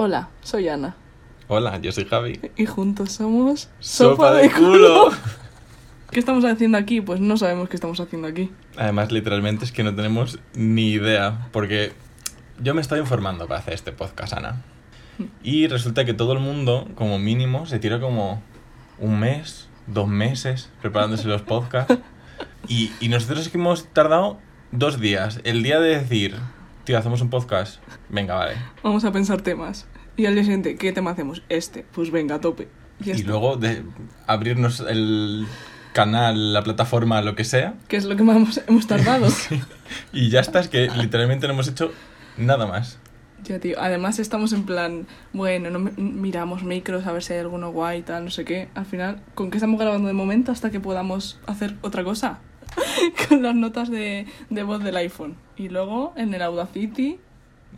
Hola, soy Ana. Hola, yo soy Javi. Y juntos somos ¡Sopa de culo! ¿Qué estamos haciendo aquí? Pues no sabemos qué estamos haciendo aquí. Además, literalmente es que no tenemos ni idea, porque yo me estoy informando para hacer este podcast, Ana. Y resulta que todo el mundo, como mínimo, se tira como un mes, dos meses preparándose los podcasts. Y, y nosotros que hemos tardado dos días. El día de decir, tío, hacemos un podcast. Venga, vale. Vamos a pensar temas. Y al día siguiente, ¿qué tema hacemos? Este. Pues venga, a tope. Y, Y luego de abrirnos el canal, la plataforma, lo que sea. ¿Qué es lo que más hemos, hemos tardado? Y ya está, es que literalmente no hemos hecho nada más. ya, tío. Además estamos en plan, bueno, no mi- miramos micros a ver si hay alguno guay, tal, no sé qué. Al final, ¿con qué estamos grabando de momento hasta que podamos hacer otra cosa? Con las notas de, de voz del iPhone. Y luego en el Audacity,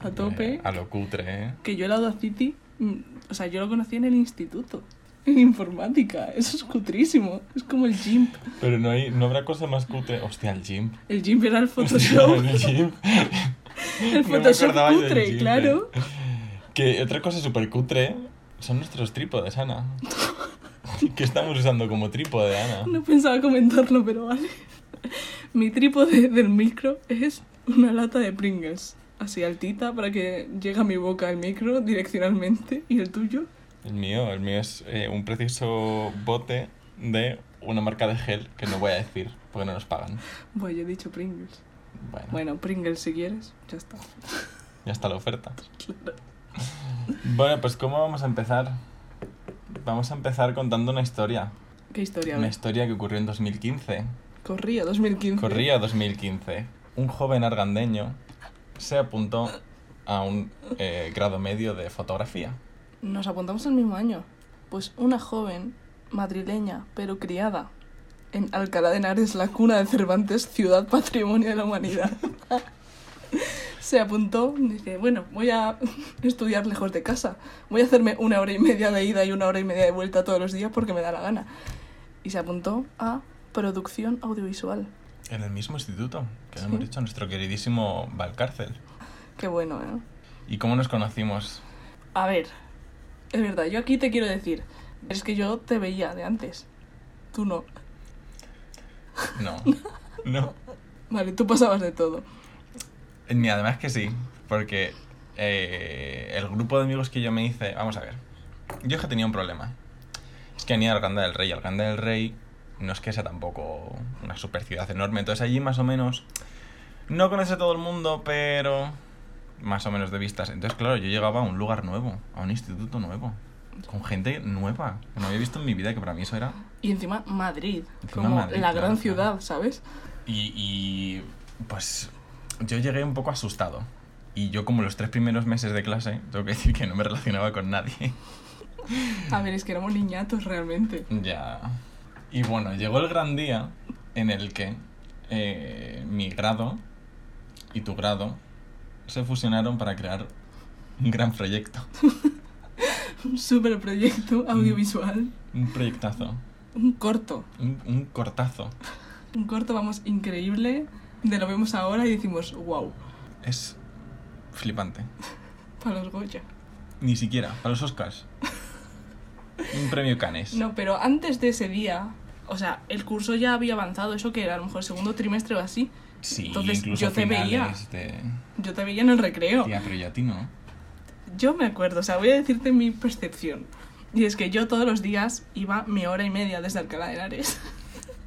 a tope. Eh, a lo cutre, ¿eh? Que yo el Audacity, mm, o sea, yo lo conocí en el instituto, en informática. Eso es cutrísimo. Es como el GIMP. Pero no, hay, no habrá cosa más cutre. Hostia, el gym. El GIMP era el Photoshop. el gym. el No Photoshop del cutre, GIMP, claro. eh. Que otra cosa súper cutre son nuestros trípodes, Ana. ¿Qué estamos usando como trípode, Ana? No pensaba comentarlo, pero vale. Mi trípode del micro es una lata de Pringles. Así altita para que llegue a mi boca el micro direccionalmente. ¿Y el tuyo? El mío, el mío es eh, un precioso bote de una marca de gel que no voy a decir porque no nos pagan. Bueno, yo he dicho Pringles. Bueno, Bueno, Pringles si quieres, ya está. ya está la oferta. Bueno, pues ¿cómo vamos a empezar? Vamos a empezar contando una historia. ¿Qué historia? Una historia que ocurrió en 2015. Corría, 2015. Corría 2015. Un joven argandeño se apuntó a un eh, grado medio de fotografía. Nos apuntamos el mismo año. Pues una joven madrileña, pero criada en Alcalá de Henares, la cuna de Cervantes, ciudad patrimonio de la humanidad. Se apuntó, dice, bueno, voy a estudiar lejos de casa. Voy a hacerme una hora y media de ida y una hora y media de vuelta todos los días porque me da la gana. Y se apuntó a producción audiovisual. En el mismo instituto que Sí. hemos dicho, nuestro queridísimo Valcárcel. Qué bueno, ¿eh? ¿Y cómo nos conocimos? A ver, es verdad, yo aquí te quiero decir, es que yo te veía de antes. Tú no. No. No. Vale, tú pasabas de todo. Ni además que sí, porque eh, el grupo de amigos que yo me hice, vamos a ver, yo es que tenía un problema. Es que venía Arganda del Rey, Arganda del Rey no es que sea tampoco una super ciudad enorme, entonces allí más o menos no conoce a todo el mundo, pero más o menos de vistas. Entonces, claro, yo llegaba a un lugar nuevo, a un instituto nuevo, con gente nueva, que no había visto en mi vida, que para mí eso era... Y encima Madrid, Encima como Madrid, la claro, gran claro. ciudad, ¿sabes? Y, y, pues yo llegué un poco asustado. Y yo como los tres primeros meses de clase, tengo que decir que no me relacionaba con nadie. A ver, es que éramos niñatos realmente. ya. Y bueno, llegó el gran día en el que eh, mi grado y tu grado se fusionaron para crear un gran proyecto. Un super proyecto audiovisual. Un proyectazo. Un corto. Un, un cortazo. Un corto, vamos, increíble. De lo vemos ahora y decimos, wow, Es flipante. para los Goya. Ni siquiera, para los Oscars. Un premio Canes. No, pero antes de ese día, o sea, el curso ya había avanzado, eso que era a lo mejor segundo trimestre o así. Sí, Entonces, incluso yo te veía. de... Yo te veía en el recreo. Tía, pero yo a ti no. Yo me acuerdo, o sea, voy a decirte mi percepción. Y es que yo todos los días iba mi hora y media desde Alcalá de Henares.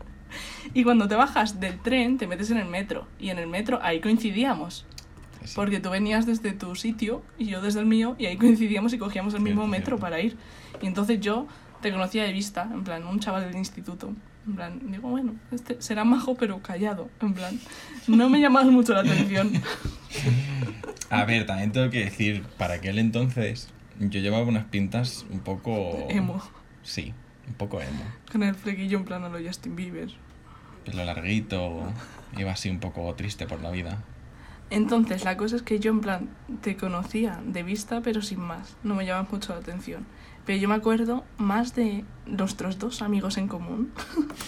y cuando te bajas del tren, te metes en el metro. Y en el metro ahí coincidíamos. Sí, sí. Porque tú venías desde tu sitio y yo desde el mío, y ahí coincidíamos y cogíamos el mismo metro para ir. Y entonces yo te conocía de vista, en plan, un chaval del instituto. En plan, digo, bueno, este será majo pero callado. En plan, no me llamaba mucho la atención. A ver, también tengo que decir, para aquel entonces yo llevaba unas pintas un poco... Emo. Sí, un poco emo. Con el flequillo en plan a lo Justin Bieber. Pelo larguito, iba así un poco triste por la vida. Entonces, la cosa es que yo en plan te conocía de vista, pero sin más. No me llamaba mucho la atención. Pero yo me acuerdo más de nuestros dos amigos en común.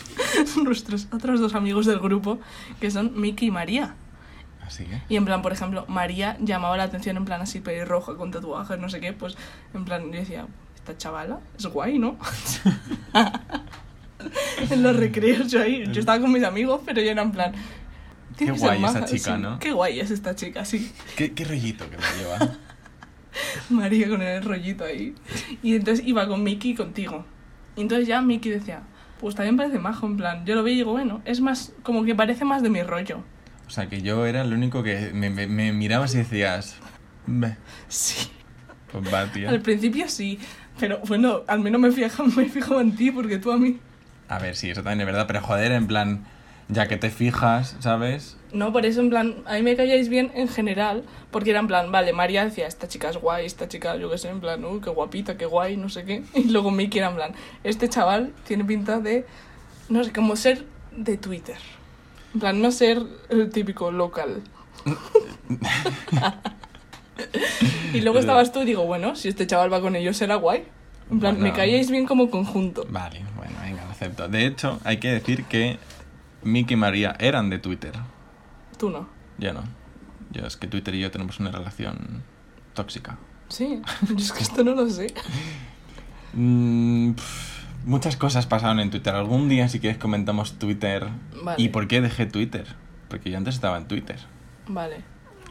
nuestros otros dos amigos del grupo, que son Miki y María. Así que. Y en plan, por ejemplo, María llamaba la atención en plan así pelirroja con tatuajes, no sé qué, pues en plan yo decía, esta chavala es guay, ¿no? en los recreos yo ahí, yo estaba con mis amigos, pero yo era en plan... Qué guay esa maja, chica, sí, ¿no? Qué guay es esta chica, sí. ¿Qué, qué rollito que me lleva? María con el rollito ahí. Y entonces iba con Mickey y contigo. Y entonces ya Mickey decía, pues también parece majo, en plan. Yo lo veía y digo, bueno, es más, como que parece más de mi rollo. O sea, que yo era el único que me, me, me mirabas y decías. "Ve, Sí. Pues va, tío. Al principio sí, pero bueno, al menos me fijo, me fijo en ti porque tú a mí. A ver, sí, eso también es verdad, pero joder, en plan, ya que te fijas, ¿sabes? No, por eso en plan, a mí me calláis bien en general, porque era en plan, vale, María decía, esta chica es guay, esta chica, yo qué sé, en plan, uy, qué guapita, qué guay, no sé qué. Y luego Mickey era en plan, este chaval tiene pinta de, no sé, como ser de Twitter. En plan, no ser el típico local. y luego estabas tú y digo, bueno, si este chaval va con ellos será guay. En plan, me calláis bien como conjunto. Vale, bueno, venga, lo acepto. De hecho, hay que decir que Mickey y María eran de Twitter. Tú no. Yo no. Yo es que Twitter y yo tenemos una relación tóxica. Sí, yo es que esto no lo sé. Mm, muchas cosas pasaron en Twitter. Algún día, si quieres, comentamos Twitter. Vale. ¿Y por qué dejé Twitter? Porque yo antes estaba en Twitter. Vale.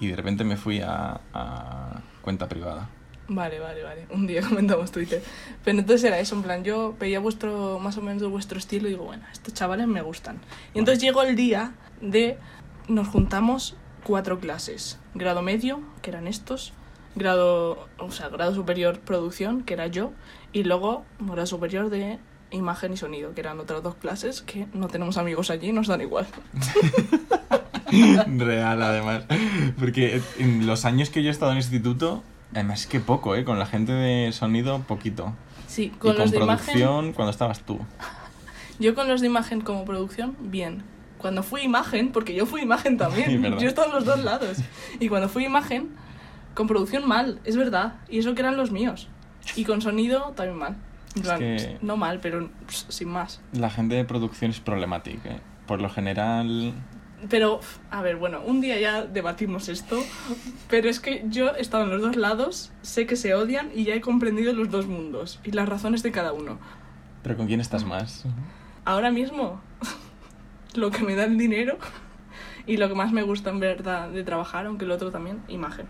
Y de repente me fui a, a cuenta privada. Vale, vale, vale. Un día comentamos Twitter. Pero entonces era eso, en plan, yo veía vuestro, más o menos vuestro estilo y digo, bueno, estos chavales me gustan. Y entonces llegó el día de, nos juntamos cuatro clases. Grado medio, que eran estos. Grado, o sea, grado superior producción, que era yo. Y luego grado superior de imagen y sonido, que eran otras dos clases que no tenemos amigos allí, nos dan igual. Real, además. Porque en los años que yo he estado en instituto, además es que poco, ¿eh? Con la gente de sonido, poquito. Sí, con y los con de imagen... producción, cuando estabas tú. Yo con los de imagen como producción, bien. Cuando fui imagen, porque yo fui imagen Sí, también, verdad. yo he estado en los dos lados. Y cuando fui imagen, con producción mal, es verdad. Y eso que eran los míos. Y con sonido también mal. Plan, que- no mal, pero sin más. La gente de producción es problemática, ¿eh? Por lo general... Pero, a ver, bueno, un día ya debatimos esto, pero es que yo he estado en los dos lados, sé que se odian y ya he comprendido los dos mundos y las razones de cada uno. ¿Pero con quién estás más? Ahora mismo, lo que me da el dinero y lo que más me gusta en verdad de trabajar, aunque el otro también, imagen.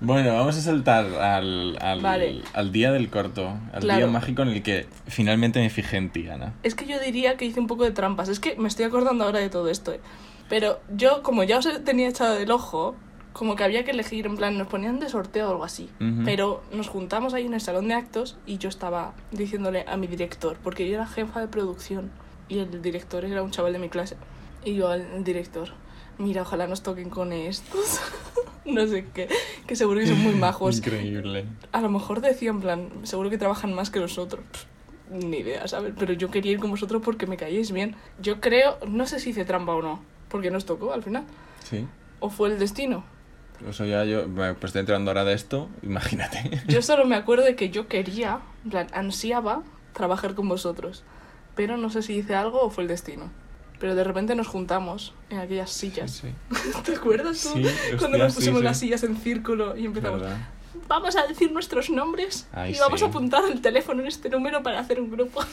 Bueno, vamos a saltar al, al, Vale. al día del corto, al Claro. día mágico en el que finalmente me fijé en ti, Ana. Es que yo diría que hice un poco de trampas. Es que me estoy acordando ahora de todo esto. ¿eh? Pero yo, como ya os tenía echado del ojo, como que había que elegir, en plan, nos ponían de sorteo o algo así. Pero nos juntamos ahí en el salón de actos y yo estaba diciéndole a mi director, porque yo era jefa de producción y el director era un chaval de mi clase. Y yo al director, mira, ojalá nos toquen con estos. no sé qué, que seguro que son muy majos. Increíble. A lo mejor decía en plan, seguro que trabajan más que nosotros. Ni idea, ¿sabes? Pero yo quería ir con vosotros porque me caíais bien. Yo creo, no sé si hice trampa o no, porque nos tocó al final. Sí. ¿O fue el destino? Eso ya yo, bueno, pues estoy enterando ahora de esto, imagínate. Yo solo me acuerdo de que yo quería, en plan, ansiaba trabajar con vosotros. Pero no sé si hice algo o fue el destino. Pero de repente nos juntamos en aquellas sillas. Sí, ¿Te acuerdas tú? Sí, Cuando hostia, nos sí, pusimos sí. las sillas en círculo y empezamos. verdad. Vamos a decir nuestros nombres Ay, y vamos sí. a apuntar el teléfono en este número para hacer un grupo.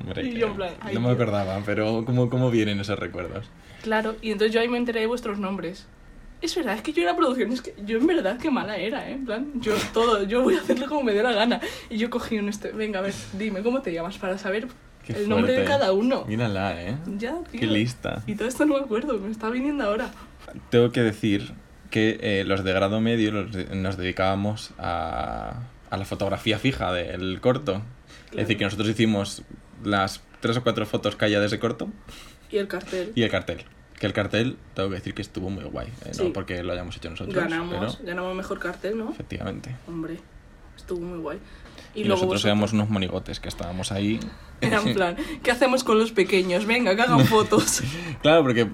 Hombre, Y que yo en plan, no me acordaba, pero ¿cómo, ¿cómo vienen esos recuerdos? Claro, y entonces yo ahí me enteré de vuestros nombres. Es verdad, es que yo era producción, es que yo en verdad qué mala era, ¿eh? En plan, yo todo, yo voy a hacerlo como me dé la gana. Y yo cogí un este, venga, a ver, dime, ¿cómo te llamas? Para saber Qué el nombre de fuerte. cada uno. Mírala, ¿eh? Ya, tío. Qué lista. Y todo esto no me acuerdo, me está viniendo ahora. Tengo que decir que eh, los de grado medio los de- nos dedicábamos a, a la fotografía fija del corto. Es decir, que nosotros hicimos las tres o cuatro fotos que haya de ese corto Y el cartel. y el cartel. Que el cartel, tengo que decir que estuvo muy guay. eh, Sí. No porque lo hayamos hecho nosotros, ganamos, pero ganamos mejor cartel, ¿no? efectivamente. Hombre, estuvo muy guay. Y, Y, luego nosotros vosotros. éramos unos monigotes que estábamos ahí. Era en plan, ¿qué hacemos con los pequeños? Venga, que hagan fotos. Claro, porque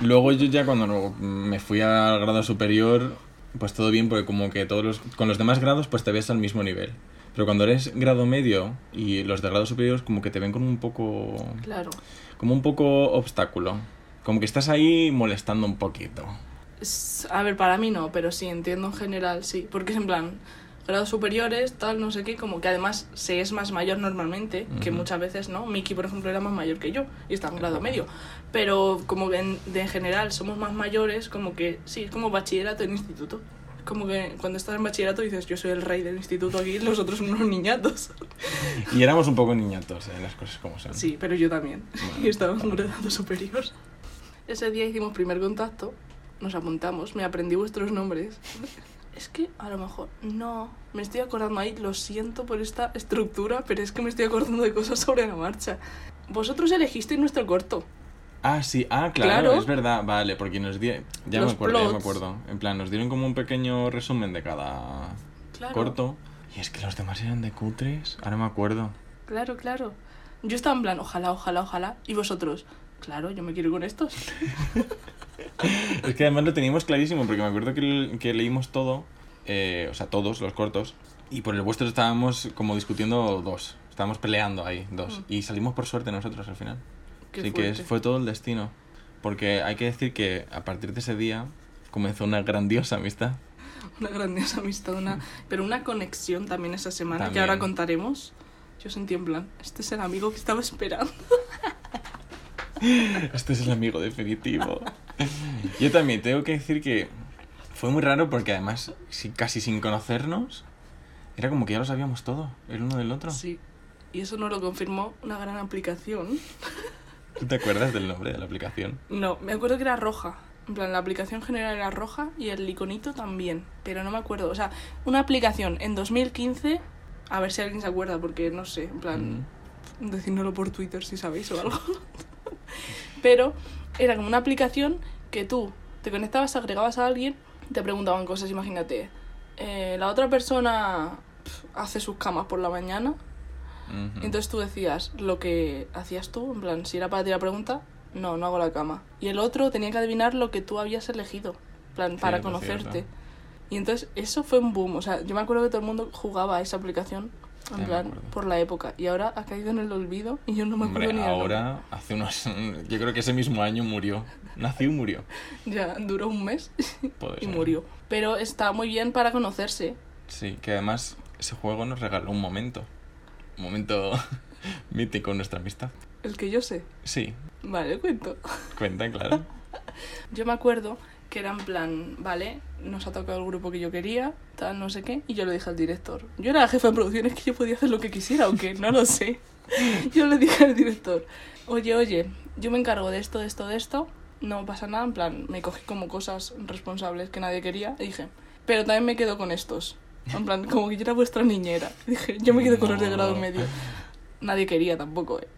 luego yo ya cuando me fui al grado superior, pues todo bien, porque como que todos los, con los demás grados pues te ves al mismo nivel. Pero cuando eres grado medio y los de grado superior como que te ven como un poco claro. como un poco obstáculo. Como que estás ahí molestando un poquito. A ver, para mí no, pero sí, entiendo en general, sí. Porque es en plan, grados superiores, tal, no sé qué, como que además se es más mayor normalmente, que muchas veces no. Miki, por ejemplo, era más mayor que yo y está en grado medio. Pero como que en, de en general somos más mayores, como que sí, es como bachillerato en instituto. Como que cuando estás en bachillerato dices, yo soy el rey del instituto aquí, los otros son unos niñatos. Y éramos un poco niñatos, ¿eh? las cosas como son. Sí, pero yo también. Bueno. Y estaba en grado superior. Ese día hicimos primer contacto, nos apuntamos, me aprendí vuestros nombres. Es que a lo mejor no, me estoy acordando ahí, lo siento por esta estructura, pero es que me estoy acordando de cosas sobre la marcha. Vosotros elegisteis nuestro corto. Ah, sí, ah, claro, Claro. es verdad, vale, porque nos dieron, ya Los me acuerdo, ya me acuerdo. En plan, nos dieron como un pequeño resumen de cada Claro. corto. Y es que los demás eran de cutres, ahora me acuerdo. Claro, claro. Yo estaba en plan, ojalá, ojalá, ojalá. Y vosotros, claro, yo me quiero ir con estos. Es que además lo teníamos clarísimo, porque me acuerdo que, que leímos todo, eh, o sea, todos los cortos, y por el vuestro estábamos como discutiendo dos, estábamos peleando ahí, dos, Mm. y salimos por suerte nosotros al final. Qué Así que fuerte. es- fue todo el destino. Porque hay que decir que a partir de ese día comenzó una grandiosa amistad. Una grandiosa amistad, una... pero una conexión también esa semana, que También. ahora contaremos. Yo sentí en plan, este es el amigo que estaba esperando. Este es el amigo definitivo. Yo también tengo que decir que fue muy raro porque además, si- casi sin conocernos, era como que ya lo sabíamos todo, el uno del otro. Sí. Y eso nos lo confirmó una gran aplicación. ¿Tú te acuerdas del nombre de la aplicación? No, me acuerdo que era roja. En plan, la aplicación general era roja y el iconito también. Pero no me acuerdo. O sea, una aplicación en 2015. A ver si alguien se acuerda, porque no sé. En plan, Mm. por Twitter si sabéis o algo. Pero era como una aplicación que tú te conectabas, agregabas a alguien, te preguntaban cosas, imagínate. eh, la otra persona hace sus camas por la mañana. Entonces tú decías lo que hacías tú, en plan, si era para ti la pregunta, no, no hago la cama. Y el otro tenía que adivinar lo que tú habías elegido, plan, para Cierto, conocerte. Y entonces eso fue un boom, o sea, yo me acuerdo que todo el mundo jugaba a esa aplicación, en plan, por la época. Y ahora ha caído en el olvido y yo no me acuerdo Hombre, ni ahora, hace unos... Yo creo que ese mismo año murió. Nació y murió. Ya duró un mes y ser. murió. Pero está muy bien para conocerse. Sí, que además ese juego nos regaló un momento. Momento mítico en nuestra amistad. El que yo sé. Sí, Vale, cuento. cuenta, claro. Yo me acuerdo que era en plan, vale, nos ha tocado el grupo que yo quería, tal, no sé qué, y yo le dije al director. Yo era la jefa de producciones que yo podía hacer lo que quisiera, o que no lo sé. Yo le dije al director, oye, oye, yo me encargo de esto, de esto, de esto, no pasa nada, en plan, me cogí como cosas responsables que nadie quería, y dije, pero también me quedo con estos. En plan, como que yo era vuestra niñera. Dije, yo me quedo con los de grado medio. Nadie quería tampoco, eh.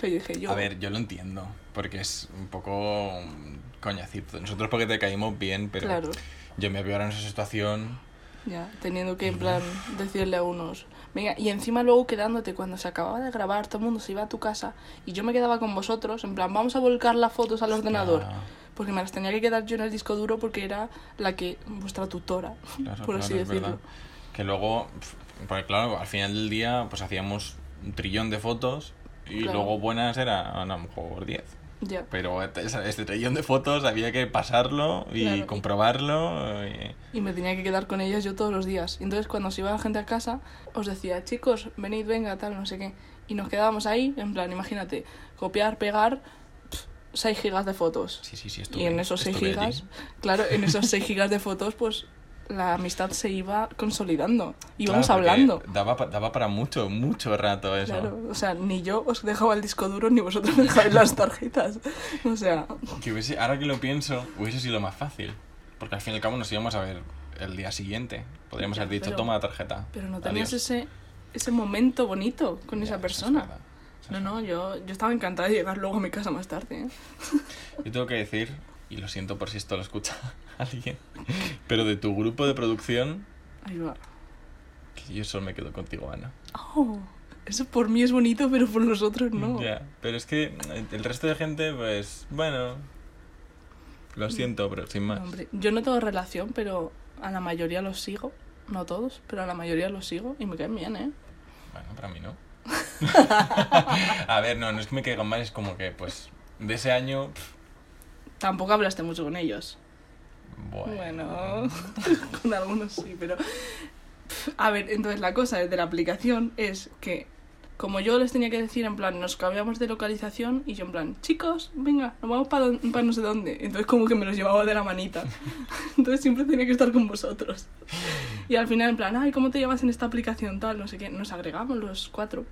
Pero dije, yo... A ver, yo lo entiendo, porque es un poco mm, coñacito. Nosotros porque te caímos bien, pero Claro. yo me veo ahora en esa situación. Ya, teniendo que, en plan, decirle a unos... Venga, y encima luego quedándote cuando se acababa de grabar, todo el mundo se iba a tu casa y yo me quedaba con vosotros, en plan, vamos a volcar las fotos al ordenador. Porque me las tenía que quedar yo en el disco duro porque era la que... vuestra tutora, claro, por así decirlo. verdad. Que luego, porque claro, al final del día, pues hacíamos un trillón de fotos y Claro. luego buenas era a lo mejor 10. Ya. Pero este, este trillón de fotos había que pasarlo y Claro. comprobarlo. y- Y me tenía que quedar con ellas yo todos los días. Y entonces cuando se iba la gente a casa, os decía, chicos, venid, venga, tal, no sé qué. Y nos quedábamos ahí, en plan, imagínate, copiar, pegar, 6 gigas de fotos. Sí, sí, sí, Y estuve, en esos 6 estuve gigas, allí. claro, en esos 6 gigas de fotos, pues la amistad se iba consolidando. Íbamos Claro, hablando. Daba, daba para mucho, mucho rato eso. Claro, o sea, ni yo os dejaba el disco duro ni vosotros me dejabais las tarjetas. O sea, Que hubiese, ahora que lo pienso, hubiese sido más fácil. Porque al fin y al cabo nos íbamos a ver el día siguiente. Podríamos Ya, haber dicho, pero- toma la tarjeta. pero no tenías Adiós". ese, ese momento bonito con Ya, esa es persona. verdad, No, no, yo, yo estaba encantada de llegar luego a mi casa más tarde. ¿eh? Yo tengo que decir, y lo siento por si esto lo escucha alguien, pero de tu grupo de producción, Ahí va. que yo solo me quedo contigo, Ana. Oh, eso por mí es bonito, pero por los otros no. Ya, pero es que el resto de gente, pues, bueno, lo siento, pero sin más. Hombre, yo no tengo relación, pero a la mayoría los sigo. No todos, pero a la mayoría los sigo y me caen bien, ¿eh? Bueno, para mí no. a ver, no, no es que me caigan mal, es como que, pues, de ese año, Tampoco hablaste mucho con ellos. Bueno. Bueno, con algunos sí, pero... A ver, entonces la cosa de la aplicación es que como yo les tenía que decir en plan, nos cambiamos de localización y yo en plan, chicos, venga, nos vamos para no sé dónde. Entonces como que me los llevaba de la manita. Entonces siempre tenía que estar con vosotros. Y al final en plan, ay, ¿cómo te llamas en esta aplicación tal? No sé qué. Nos agregamos los cuatro.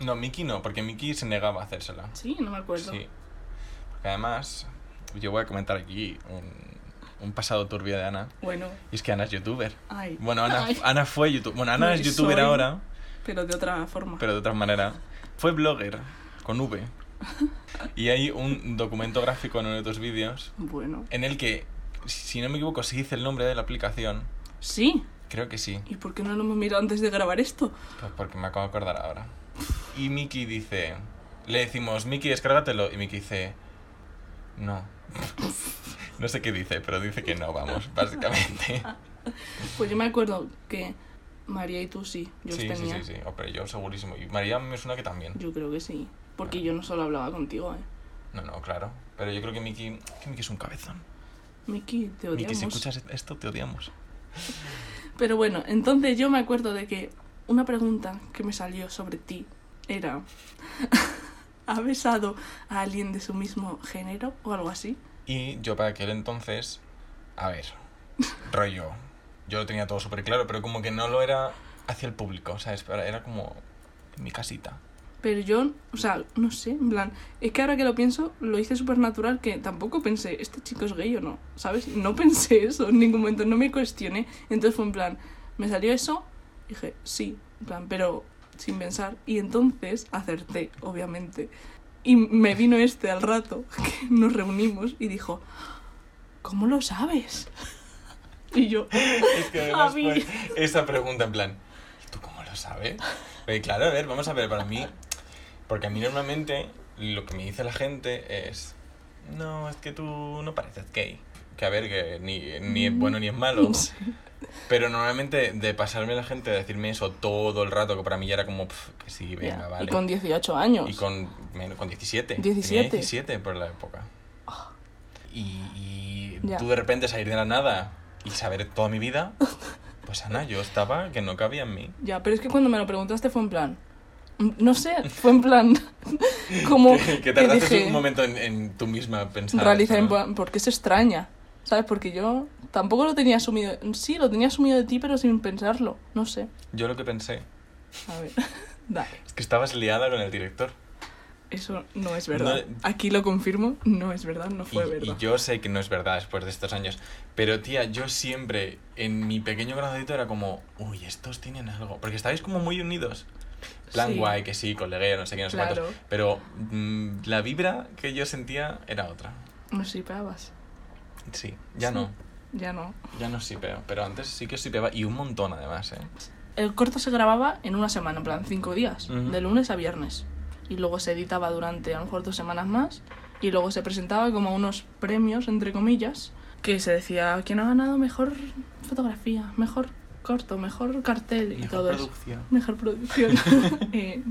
No, Miki no, porque Miki se negaba a hacérsela. Sí, no me acuerdo. Sí. Porque además, yo voy a comentar aquí un, un pasado turbio de Ana. Bueno, Y es que Ana es youtuber. ay. Bueno, Ana, Ay. Ana fue youtuber. Bueno, Ana No, es youtuber soy. ahora, Pero de otra forma. pero de otra manera. Fue blogger, con V. Y hay un documento gráfico en uno de tus vídeos Bueno. en el que, si no me equivoco, se dice el nombre de la aplicación. Sí. Creo que sí. ¿Y por qué no lo hemos mirado antes de grabar esto? Pues porque me acabo de acordar ahora. Y Miki dice... Le decimos, Miki, descárgatelo. Y Miki dice... No. no sé qué dice, pero dice que no, vamos, básicamente. Pues yo me acuerdo que María y tú sí, yo sí, os sí, tenía. sí, sí. Oh, pero yo segurísimo. Y María me suena que también. Yo creo que sí. Porque yo no solo hablaba contigo, eh. No, no, claro. Pero yo creo que Miki... Que Miki es un cabezón. Miki, te Miki, odiamos. si escuchas esto, te odiamos. Pero bueno, entonces yo me acuerdo de que una pregunta que me salió sobre ti era: ¿Ha besado a alguien de su mismo género o algo así? Y yo para aquel entonces... A ver, rollo. Yo lo tenía todo súper claro, pero como que no lo era hacia el público, ¿sabes? Era era como en mi casita. Pero yo, o sea, no sé, en plan, es que ahora que lo pienso, lo hice súper natural que tampoco pensé, ¿este chico es gay o no? ¿Sabes? No pensé eso en ningún momento, no me cuestioné. Entonces fue en plan, me salió eso, dije, sí, en plan, pero sin pensar. Y entonces acerté, obviamente. Y me vino este al rato, que nos reunimos, y dijo, ¿cómo lo sabes? Y yo, Es que además esa pregunta en plan, ¿y tú cómo lo sabes? Pero claro, a ver, vamos a ver, para mí, porque a mí normalmente lo que me dice la gente es, no, es que tú no pareces gay. Que a ver, que ni, ni es bueno ni es malo. Pero normalmente de pasarme la gente a decirme eso todo el rato, que para mí ya era como, "Pf, que sí, venga, Ya, vale. Y con 18 años. Y con, men- con 17. 17. Tenía 17 por la época. Y, y Ya. tú de repente salir de la nada y saber toda mi vida, pues Ana, yo estaba que no cabía en mí. Ya, pero es que cuando me lo preguntaste fue en plan. mm, No sé, fue en plan. como. que, que tardaste dije, un momento en, en tú misma pensar. realizar en ¿no? plan, ¿por qué se extraña? ¿Sabes? Porque yo tampoco lo tenía asumido. Sí, lo tenía asumido de ti, pero sin pensarlo. No sé. Yo lo que pensé A ver. Dale. es que estabas liada con el director. Eso no es verdad. No- Aquí lo confirmo. No es verdad, no Y, fue y verdad. yo sé que no es verdad después de estos años. Pero tía, yo siempre en mi pequeño gradito era como, uy, estos tienen algo. Porque estáis como muy unidos. Plan Sí. guay, que sí, colegueo, no sé qué, no sé Claro. cuántos. Pero mm, la vibra que yo sentía era otra. No sipeabas. Sí, ya Sí. no. Ya no. Ya no sipeo. Pero antes sí que sipeaba. Y un montón además, ¿eh? El corto se grababa en una semana, en plan cinco días, Ujú. de lunes a viernes. Y luego se editaba durante a lo mejor dos semanas más. Y luego se presentaba como unos premios, entre comillas, que se decía quién ha ganado mejor fotografía, mejor corto, mejor cartel y Mejor todo eso. producción. Mejor producción. Eh,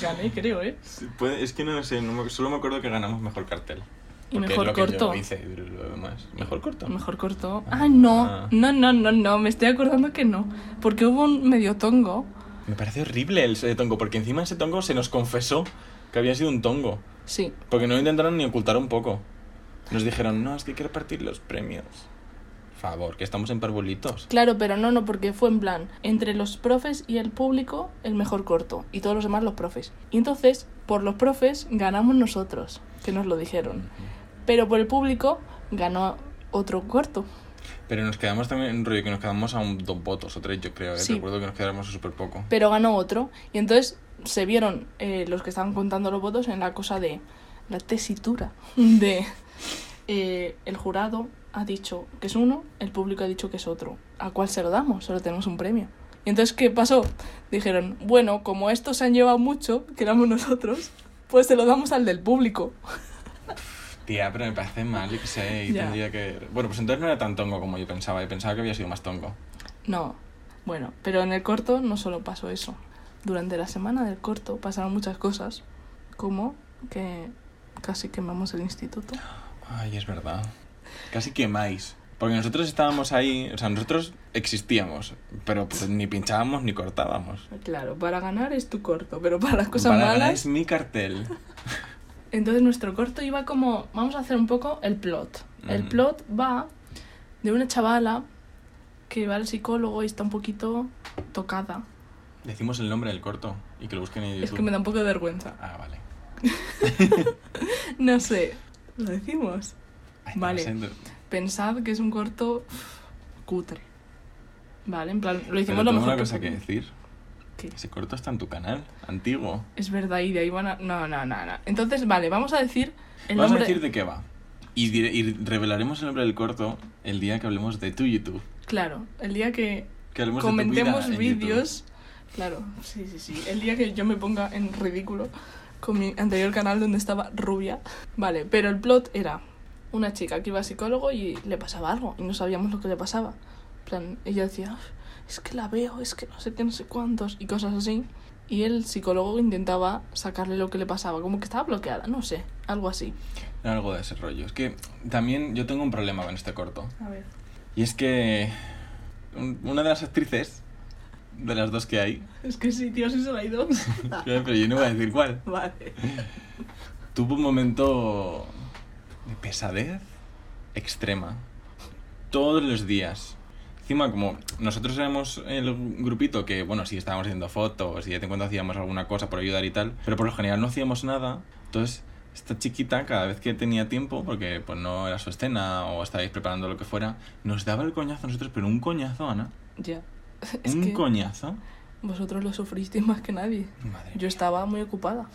gané, creo, ¿eh? Sí, puede- es que no lo sé, no me- solo me acuerdo que ganamos mejor cartel. Y Porque mejor es lo que corto. yo hice y lo demás. ¿Mejor corto? Mejor corto. Ah. Ah, no. No, no, no, no. Me estoy acordando que no. Porque hubo un medio tongo. Me parece horrible el tongo, porque encima ese tongo se nos confesó que había sido un tongo. Sí. Porque no lo intentaron ni ocultar un poco. Nos dijeron, no, es que quiero partir los premios. Favor, que estamos en parvulitos. Claro, pero no, no, porque fue en plan, entre los profes y el público, el mejor corto, y todos los demás los profes. Y entonces, por los profes, ganamos nosotros, que nos lo dijeron. Pero por el público, ganó otro corto. Pero nos quedamos también en rollo que nos quedamos a un dos votos o tres, yo creo. ¿eh? Sí. Recuerdo que nos quedamos a súper poco. Pero ganó otro. Y entonces se vieron eh, los que estaban contando los votos en la cosa de la tesitura de eh, el jurado ha dicho que es uno, el público ha dicho que es otro. ¿A cuál se lo damos? Solo tenemos un premio. Y entonces, ¿qué pasó? Dijeron, bueno, como estos se han llevado mucho, que éramos nosotros, pues se lo damos al del público. Tía, pero me parece mal, yo que sé, y Ya. tendría que... Bueno, pues entonces no era tan tongo como yo pensaba, y pensaba que había sido más tongo. No, bueno, pero en el corto no solo pasó eso. Durante la semana del corto pasaron muchas cosas, como que casi quemamos el instituto. Ay, es verdad. Casi quemáis Porque nosotros estábamos ahí, o sea, nosotros existíamos, pero pues, ni pinchábamos ni cortábamos. Claro, para ganar es tu corto, pero para las cosas Para ganar malas... es mi cartel. Entonces nuestro corto iba como... Vamos a hacer un poco el plot. El plot va de una chavala que va al psicólogo y está un poquito tocada. Decimos el nombre del corto y que lo busquen en YouTube. Es que me da un poco de vergüenza. Ah, vale. No sé, lo decimos. Ay, Vale. no- Pensad que es un corto cutre. Vale, en plan, lo Pero hicimos lo tengo mejor una cosa que pudimos. decir. ¿Qué? Ese corto está en tu canal, antiguo. Es verdad, y de ahí van a... No, no, no, no. Entonces, vale, vamos a decir el Vamos nombre... a decir de qué va. Y, dire- y revelaremos el nombre del corto el día que hablemos de tu YouTube. Claro, el día que Que comentemos vídeos... Claro, sí, sí, sí. El día que yo me ponga en ridículo con mi anterior canal donde estaba rubia. Vale, pero el plot era una chica que iba a psicólogo y le pasaba algo y no sabíamos lo que le pasaba. Plan, ella decía, "Uf, es que la veo, es que no sé qué, no sé cuántos y cosas así. Y el psicólogo intentaba sacarle lo que le pasaba, como que estaba bloqueada, no sé, algo así. Algo de ese rollo. Es que también yo tengo un problema con este corto. A ver. Y es que un- una de las actrices, de las dos que hay, Es que sí, tío, sí solo hay dos. pero yo no voy a decir cuál, vale. tuvo un momento pesadez extrema. Todos los días. Encima, como nosotros éramos el grupito que, bueno, sí estábamos haciendo fotos y de vez en cuando hacíamos alguna cosa por ayudar y tal, pero por lo general no hacíamos nada. Entonces, esta chiquita, cada vez que tenía tiempo, porque pues no era su escena o estabais preparando lo que fuera, nos daba el coñazo a nosotros, pero un coñazo, Ana. Ya. Es un que coñazo. vosotros lo sufristeis más que nadie. Madre Yo mía. estaba muy ocupada.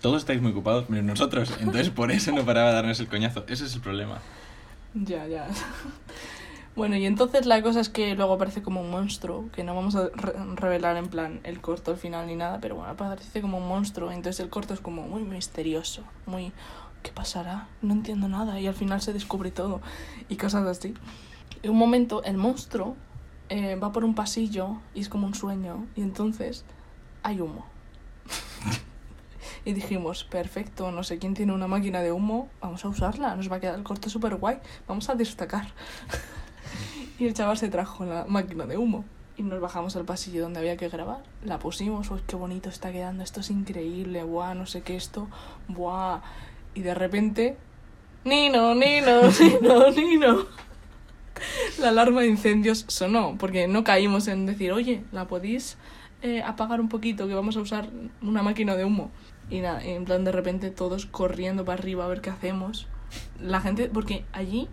Todos estáis muy ocupados, menos nosotros. Entonces, por eso no paraba de darnos el coñazo. Ese es el problema. Ya, ya. Bueno, y entonces la cosa es que luego aparece como un monstruo, que no vamos a re- revelar en plan el corto al final ni nada, pero bueno, aparece como un monstruo, entonces el corto es como muy misterioso, muy ¿qué pasará? No entiendo nada y al final se descubre todo y cosas así. En un momento el monstruo eh, va por un pasillo y es como un sueño y entonces hay humo. Y dijimos, perfecto, no sé quién tiene una máquina de humo, vamos a usarla, nos va a quedar el corto súper guay, vamos a destacar. y el chaval se trajo la máquina de humo. Y nos bajamos al pasillo donde había que grabar. La pusimos, uy, qué bonito está quedando, esto es increíble, buah, no sé qué esto, buah. Y de repente, Nino, Nino, Nino, Nino. La alarma de incendios sonó, porque no caímos en decir, oye, ¿la podéis eh, apagar un poquito que vamos a usar una máquina de humo? Y nada, en plan de repente todos corriendo para arriba a ver qué hacemos. La gente, porque allí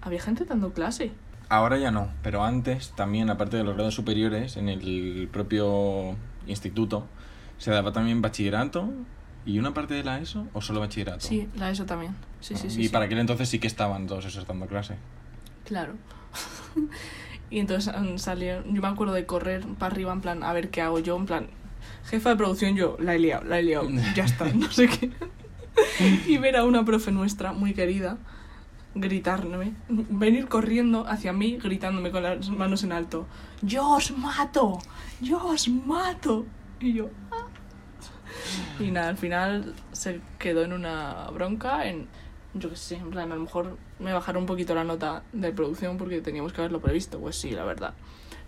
había gente dando clase. Ahora ya no, pero antes también, aparte de los grados superiores, en el propio instituto, se daba también bachillerato y una parte de la ESO o solo bachillerato. Sí, la ESO también. Sí, sí, Ah, sí. y sí. para aquel entonces sí que estaban todos esos dando clase. Claro. y entonces mm, salieron, yo me acuerdo de correr para arriba en plan, a ver qué hago yo, en plan, jefa de producción yo, la he liado, la he liado, ya está, no sé qué. y ver a una profe nuestra, muy querida, gritarme, venir corriendo hacia mí, gritándome con las manos en alto, yo os mato, yo os mato. Y yo, "Ah". Y nada, al final se quedó en una bronca, en, yo qué sé, en plan, a lo mejor me bajaron un poquito la nota de producción porque teníamos que haberlo previsto, pues sí, la verdad.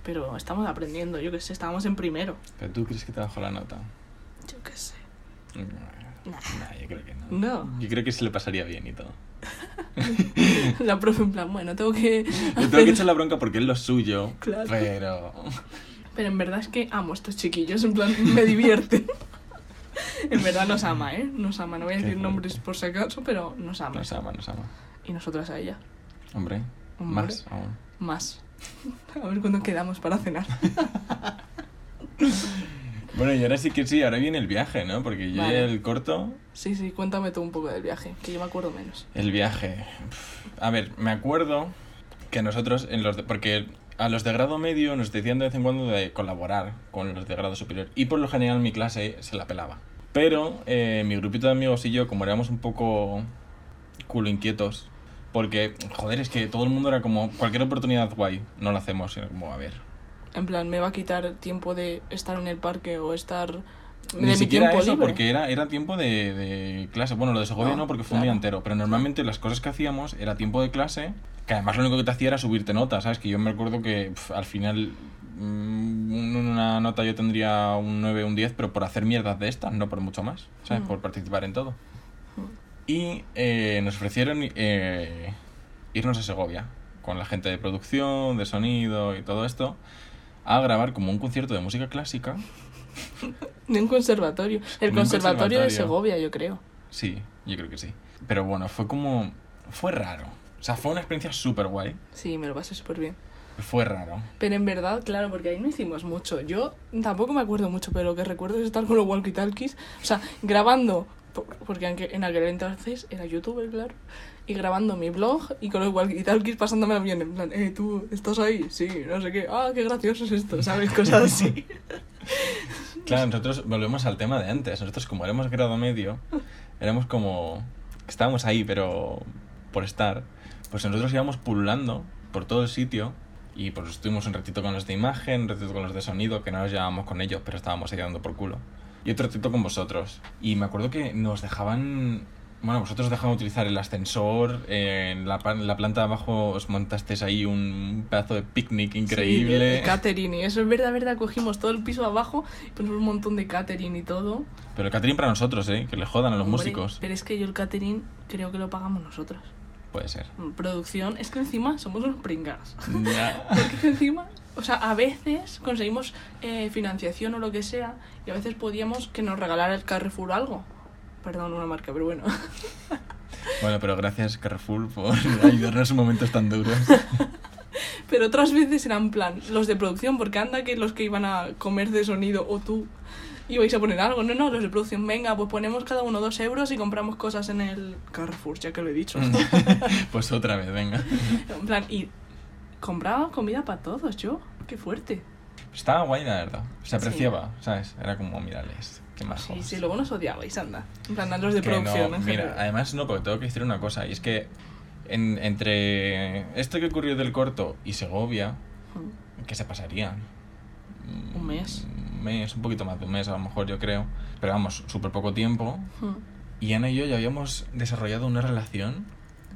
Pero estamos aprendiendo, yo qué sé, estábamos en primero. ¿Pero tú crees que te bajó la nota? Yo qué sé. No, yo creo que no. No. Yo creo que se le pasaría bien y todo. La profe en plan, bueno, tengo que... Le tengo que echar la bronca porque es lo suyo, Claro. pero... Pero en verdad es que amo a estos chiquillos, en plan, me divierten. en verdad nos ama, ¿eh? Nos ama, no voy a decir nombres por si acaso, pero nos ama. Nos ama, nos ama. Y nosotras a ella. Hombre, Hombre. más aún. Más. A ver cuándo quedamos para cenar. Bueno, y ahora sí que sí, ahora viene el viaje, ¿no? Porque yo Vale. el corto, Sí, sí, cuéntame tú un poco del viaje, que yo me acuerdo menos. el viaje. A ver, me acuerdo que nosotros, en los de- porque a los de grado medio nos decían de vez en cuando de colaborar con los de grado superior. Y por lo general mi clase se la pelaba. Pero eh, mi grupito de amigos y yo, como éramos un poco culo inquietos, porque, joder, es que todo el mundo era como, cualquier oportunidad guay, no la hacemos, era como, a ver. En plan, me va a quitar tiempo de estar en el parque o estar Ni siquiera eso, libre. porque era, era tiempo de, de clase. Bueno, lo de Segovia No, no, porque fue un día claro. entero. Pero normalmente las cosas que hacíamos era tiempo de clase, que además lo único que te hacía era subirte notas, ¿sabes? Que yo me acuerdo que pf, al final mm, un- una nota yo tendría un 9, un 10, pero por hacer mierdas de estas, no por mucho más, ¿sabes? Mm. Por participar en todo. Y eh, nos ofrecieron eh, irnos a Segovia con la gente de producción, de sonido y todo esto, a grabar como un concierto de música clásica. De un conservatorio. El un conservatorio de conservatorio. Segovia, yo creo. Sí, yo creo que sí. Pero bueno, fue como... Fue raro. O sea, fue una experiencia súper guay. Sí, me lo pasé súper bien. Fue raro. Pero en verdad, claro, porque ahí no hicimos mucho. Yo tampoco me acuerdo mucho, pero lo que recuerdo es estar con los walkie-talkies, o sea, grabando, porque en aquel entonces era youtuber, claro, y grabando mi blog y con los walkie-talkies pasándomelo bien, en plan, eh, tú, ¿estás ahí? Sí, no sé qué, ah, qué gracioso es esto, ¿sabes? Cosas así. Claro, nosotros volvemos al tema de antes. Nosotros como éramos grado medio, éramos como... Estábamos ahí, pero por estar. Pues nosotros íbamos pululando por todo el sitio y pues estuvimos un ratito con los de imagen, un ratito con los de sonido, que no nos llevábamos con ellos, pero estábamos ahí dando por culo. Y otro ratito con vosotros. Y me acuerdo que nos dejaban... Bueno, vosotros dejaban utilizar el ascensor, eh, en la, en la planta de abajo os montasteis ahí un pedazo de picnic increíble. Sí, el catering, y eso es verdad, verdad, cogimos todo el piso abajo y pusimos un montón de catering y todo. Pero el catering para nosotros, ¿eh? Que le jodan a los Hombre, músicos. Pero es que yo el catering creo que lo pagamos nosotros. Puede ser. Producción, es que encima somos unos pringados. Ya. Porque es que encima, o sea, a veces conseguimos eh, financiación o lo que sea, y a veces podíamos que nos regalara el Carrefour algo. Perdón, una marca, pero bueno. Bueno, pero gracias Carrefour por ayudarnos en momentos tan duros. Pero otras veces eran plan, los de producción, porque anda que los que iban a comer de sonido o tú ibais a poner algo. No, no, los de producción, venga, pues ponemos cada uno dos euros y compramos cosas en el Carrefour, ya que lo he dicho. Pues otra vez, venga. en plan, y compraba comida para todos, yo. Qué fuerte. Estaba guay, la verdad. Se apreciaba, ¿sabes? Era como, mírales, qué más Sí, sí, luego nos odiabais, anda. En plan, a los de Que producción. no, en mira, general. además no, porque tengo que decir una cosa, y es que en- entre esto que ocurrió del corto y Segovia, Mm. ¿qué se pasaría? Mm, Un mes. Un mes, un poquito más de un mes a lo mejor, yo creo. Pero vamos, súper poco tiempo. Mm. Y Ana y yo ya habíamos desarrollado una relación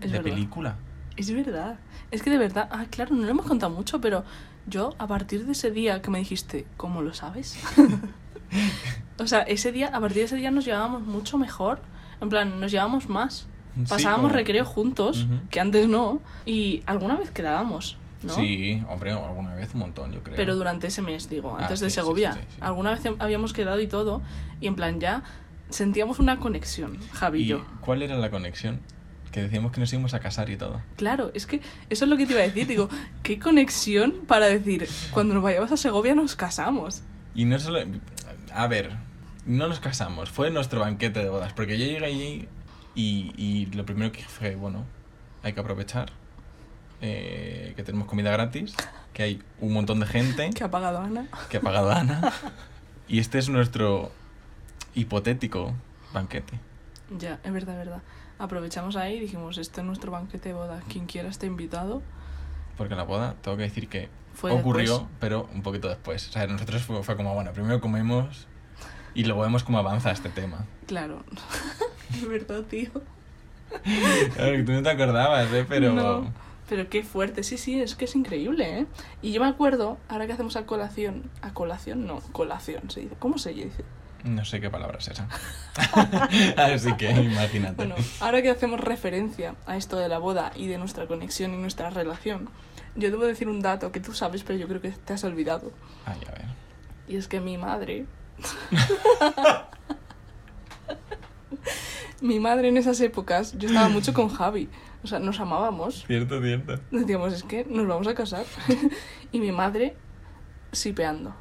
Es de verdad. película. Es verdad. Es que de verdad, ah, claro, no lo hemos contado mucho, pero yo a partir de ese día que me dijiste, ¿cómo lo sabes? o sea, ese día, a partir de ese día nos llevábamos mucho mejor. En plan, nos llevábamos más. Sí, Pasábamos como- recreo juntos, que antes no, y alguna vez quedábamos, ¿no? Sí, hombre, alguna vez un montón, yo creo. Pero durante ese mes, digo, Ah, antes sí, de Segovia. sí. Alguna vez habíamos quedado y todo, y en plan ya sentíamos una conexión, Javi y ¿Y yo. cuál era la conexión? Que decíamos que nos íbamos a casar y todo. Claro, es que eso es lo que te iba a decir. Digo, ¿qué conexión para decir, cuando nos vayamos a Segovia nos casamos? Y no solo... A ver, no nos casamos, fue nuestro banquete de bodas, porque yo llegué allí y, y lo primero que dije fue, bueno, hay que aprovechar eh, que tenemos comida gratis, que hay un montón de gente Que ha pagado Ana. que ha pagado Ana, y este es nuestro hipotético banquete. Ya, es verdad, es verdad. Aprovechamos ahí y dijimos, este es nuestro banquete de boda. Quien quiera está invitado. Porque la boda, tengo que decir que Fue ocurrió, después. pero un poquito después. O sea, nosotros fue, fue como, bueno, primero comemos y luego vemos cómo avanza este tema. Claro. es verdad, tío. Claro, que tú no te acordabas, ¿eh? Pero... No. Pero qué fuerte, sí, sí, es que es increíble, ¿eh? Y yo me acuerdo, ahora que hacemos a colación, a colación, no, colación se dice. ¿Cómo se dice? No sé qué palabra es esa. Así que imagínate. Bueno, ahora que hacemos referencia a esto de la boda y de nuestra conexión y nuestra relación, yo debo decir un dato que tú sabes, pero yo creo que te has olvidado. Ay, a ver. Y es que mi madre. mi madre en esas épocas, yo estaba mucho con Javi. O sea, nos amábamos. Cierto, cierto. Decíamos, es que nos vamos a casar. y mi madre sipeando.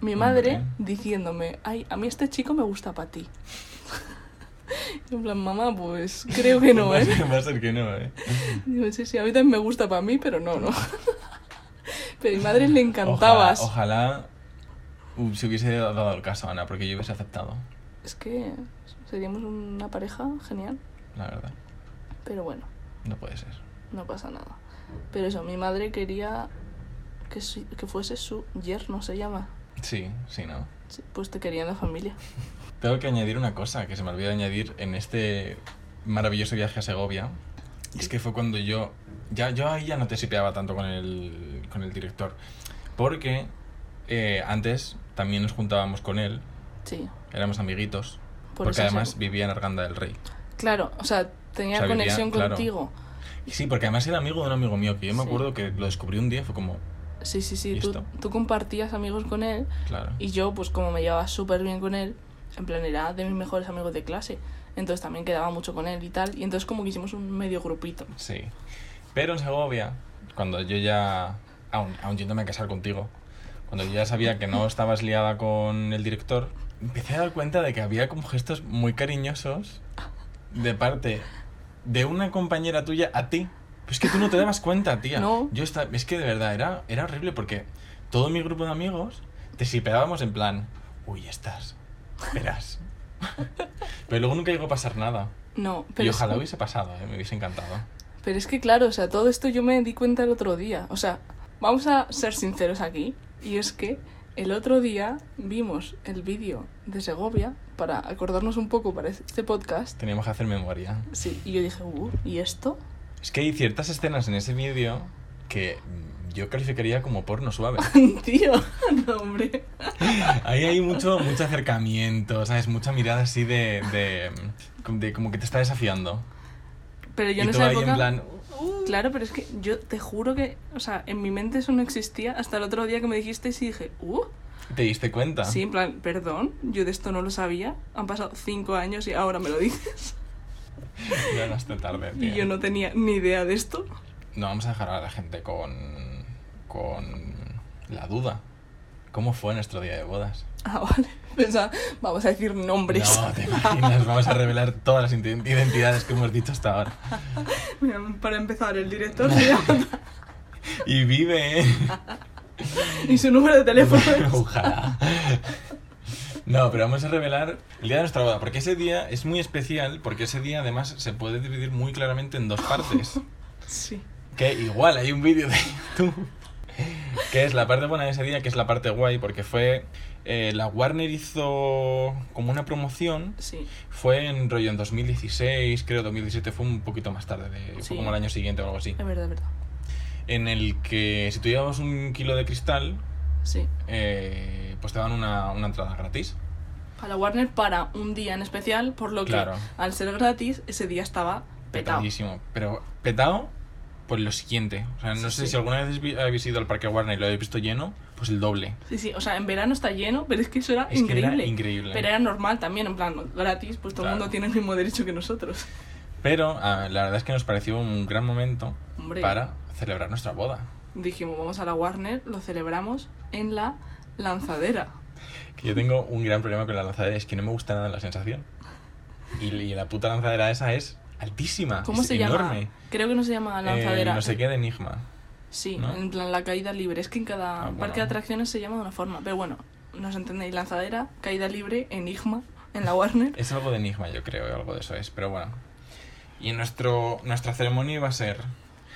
Mi madre diciéndome, ay, a mí este chico me gusta para ti. En plan, mamá, pues creo que no, ¿eh? Va a ser que no, ¿eh? Digo, sí, sí, a mí también me gusta para mí, pero no, no. pero a mi madre le encantabas. Ojalá, ojalá uh, se hubiese dado el caso, Ana, porque yo hubiese aceptado, Es que seríamos una pareja genial, la verdad. pero bueno, No puede ser. no pasa nada. Pero eso, mi madre quería que, que fuese su yerno, se llama. Sí, sí, ¿no? Sí, pues te querían la familia. Tengo que añadir una cosa que se me olvidó añadir en este maravilloso viaje a Segovia. Y es que fue cuando yo. Ya, yo ahí ya no te sipeaba tanto con el, con el director. Porque eh, antes también nos juntábamos con él. Sí. Éramos amiguitos. Por porque además vivía en Arganda del Rey. Claro, o sea, tenía O sea, vivía- conexión claro. contigo. Y sí, porque además era amigo de un amigo mío que yo me Sí. acuerdo que lo descubrí un día. Fue como, Sí, sí, sí. Tú, tú compartías amigos con él claro. y yo, pues como me llevaba súper bien con él, en plan era de mis mejores amigos de clase. Entonces también quedaba mucho con él y tal. Y entonces como que hicimos un medio grupito. Sí. Pero en Segovia, cuando yo ya, aún, aún yéndome a casar contigo, cuando yo ya sabía que no estabas liada con el director, empecé a dar cuenta de que había como gestos muy cariñosos de parte de una compañera tuya a ti. Es que tú no te dabas cuenta, tía. No. Yo esta- es que de verdad era, era horrible porque todo mi grupo de amigos te sipeábamos en plan, uy, estás, verás. Pero luego nunca llegó a pasar nada. No, pero, y ojalá hubiese pasado, ¿eh? me hubiese encantado. pero es que claro, o sea, todo esto yo me di cuenta el otro día. O sea, vamos a ser sinceros aquí. Y es que el otro día vimos el vídeo de Segovia para acordarnos un poco para este podcast. Teníamos que hacer memoria. Sí, y yo dije, uh, ¿y esto? Es que hay ciertas escenas en ese vídeo que yo calificaría como porno suave. Tío, no, hombre. Ahí hay mucho, mucho acercamiento, ¿sabes? Mucha mirada así de, de, de como que te está desafiando. Pero yo y en esa ahí época... en plan... Claro, pero es que yo te juro que, o sea, en mi mente eso no existía hasta el otro día que me dijiste y dije, uh, ¿Te diste cuenta? sí, en plan, perdón, yo de esto no lo sabía, han pasado cinco años y ahora me lo dices. Tarde, Y yo no tenía ni idea de esto. No vamos a dejar a la gente con, con la duda. ¿Cómo fue nuestro día de bodas? Ah, vale. Pensaba, vamos a decir nombres. No, te imaginas, vamos a revelar todas las ident- identidades que hemos dicho hasta ahora. Mira, para empezar, el director se llama Y vive, ¿eh? y su número de teléfono es... Ojalá. No, pero vamos a revelar el día de nuestra boda, porque ese día es muy especial, porque ese día además se puede dividir muy claramente en dos partes. Sí. Que igual hay un vídeo de YouTube, que es la parte buena de ese día, que es la parte guay, porque fue... eh, la Warner hizo como una promoción, Sí. fue en rollo en 2016, creo 2017, fue un poquito más tarde, de, Sí. fue como el año siguiente o algo así, Es verdad, es verdad. en el que si tú llevabas un kilo de cristal, Sí. eh, pues te dan una, una entrada gratis. A la Warner para un día en especial, por lo que al ser gratis, ese día estaba petado. Petadísimo. Pero petado por lo siguiente. O sea, no Sí, sé sí. si alguna vez vi- habéis ido al Parque Warner y lo habéis visto lleno, pues el doble. Sí, sí, o sea, en verano está lleno, pero es que eso era Es que era increíble. increíble. Pero era normal también, en plan, gratis, pues todo el Claro. mundo tiene el mismo derecho que nosotros. Pero ah, la verdad es que nos pareció un gran momento Hombre. para celebrar nuestra boda. Dijimos, vamos a la Warner, lo celebramos en la lanzadera. Que yo tengo un gran problema con la lanzadera, es que no me gusta nada la sensación. Y, y la puta lanzadera esa es altísima. ¿Cómo es se enorme. llama? Creo que no se llama Eh, lanzadera. no sé qué de Enigma. Sí, ¿no? en plan la caída libre. Es que en cada Ah, bueno. parque de atracciones se llama de una forma. Pero bueno, nos entendéis. Lanzadera, caída libre, enigma, en la Warner. Es algo de Enigma, yo creo, algo de eso es, pero bueno. Y en nuestro, nuestra ceremonia iba a ser...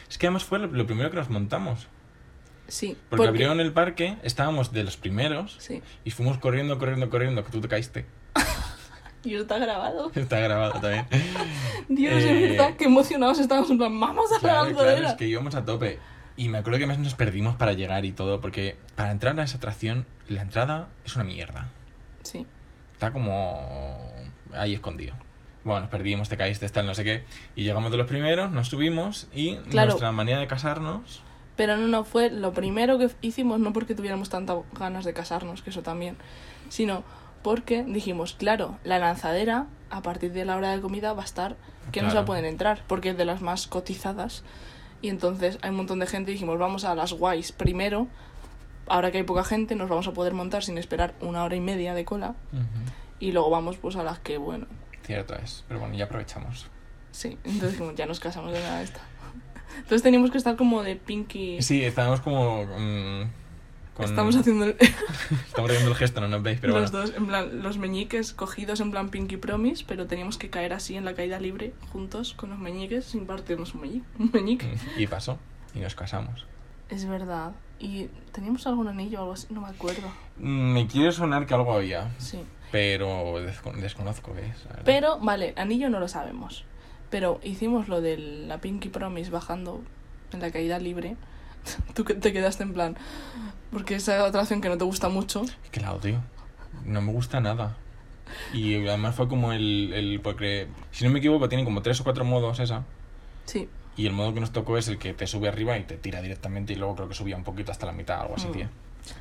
Es que además fue lo, lo primero que nos montamos. Sí, Porque, abrieron el parque, estábamos de los primeros Sí, y fuimos corriendo, corriendo, corriendo, que tú te caíste. y eso está grabado. Está grabado también. Dios, Eh, es verdad, qué emocionados estábamos. En plan, vamos a la Claro, lanzadera. claro, es que íbamos a tope. Y me acuerdo que más nos perdimos para llegar y todo, porque para entrar a esa atracción, la entrada es una mierda. Sí, Está como ahí escondido. Bueno, nos perdimos, te caíste, tal, no sé qué. Y llegamos de los primeros, nos subimos y Claro. nuestra manera de casarnos pero no, no fue lo primero que hicimos, no porque tuviéramos tantas ganas de casarnos, que eso también, sino porque dijimos, claro, la lanzadera a partir de la hora de comida va a estar que no se Claro. la pueden entrar, porque es de las más cotizadas. Y entonces hay un montón de gente y dijimos, vamos a las guays primero. Ahora que hay poca gente, nos vamos a poder montar sin esperar una hora y media de cola. Y luego vamos pues a las que, bueno, Cierto es, pero bueno, ya aprovechamos. sí. Entonces ya nos casamos de nada esta. Entonces teníamos que estar como de pinky. Sí, estábamos como... mm, con- Estamos haciendo el- Estamos haciendo el gesto, no nos veis, pero los bueno. dos, en plan, los meñiques cogidos en plan Pinky Promise, pero teníamos que caer así en la caída libre, juntos con los meñiques, sin partirnos un meñique. Un meñique. Mm, Y pasó, y nos casamos. Es verdad. Y teníamos algún anillo o algo así, no me acuerdo. Mm, Me quiere sonar que algo había, Sí. pero desco- desconozco qué es. Pero, vale, anillo no lo sabemos. Pero hicimos lo de la Pinky Promise bajando en la caída libre. Tú te quedaste en plan. Porque esa atracción que no te gusta mucho. Es que la odio. No me gusta nada. Y además fue como el, el... Porque, si no me equivoco, tiene como tres o cuatro modos esa. Sí. Y el modo que nos tocó es el que te sube arriba y te tira directamente y luego creo que subía un poquito hasta la mitad, algo así, Mm. tío.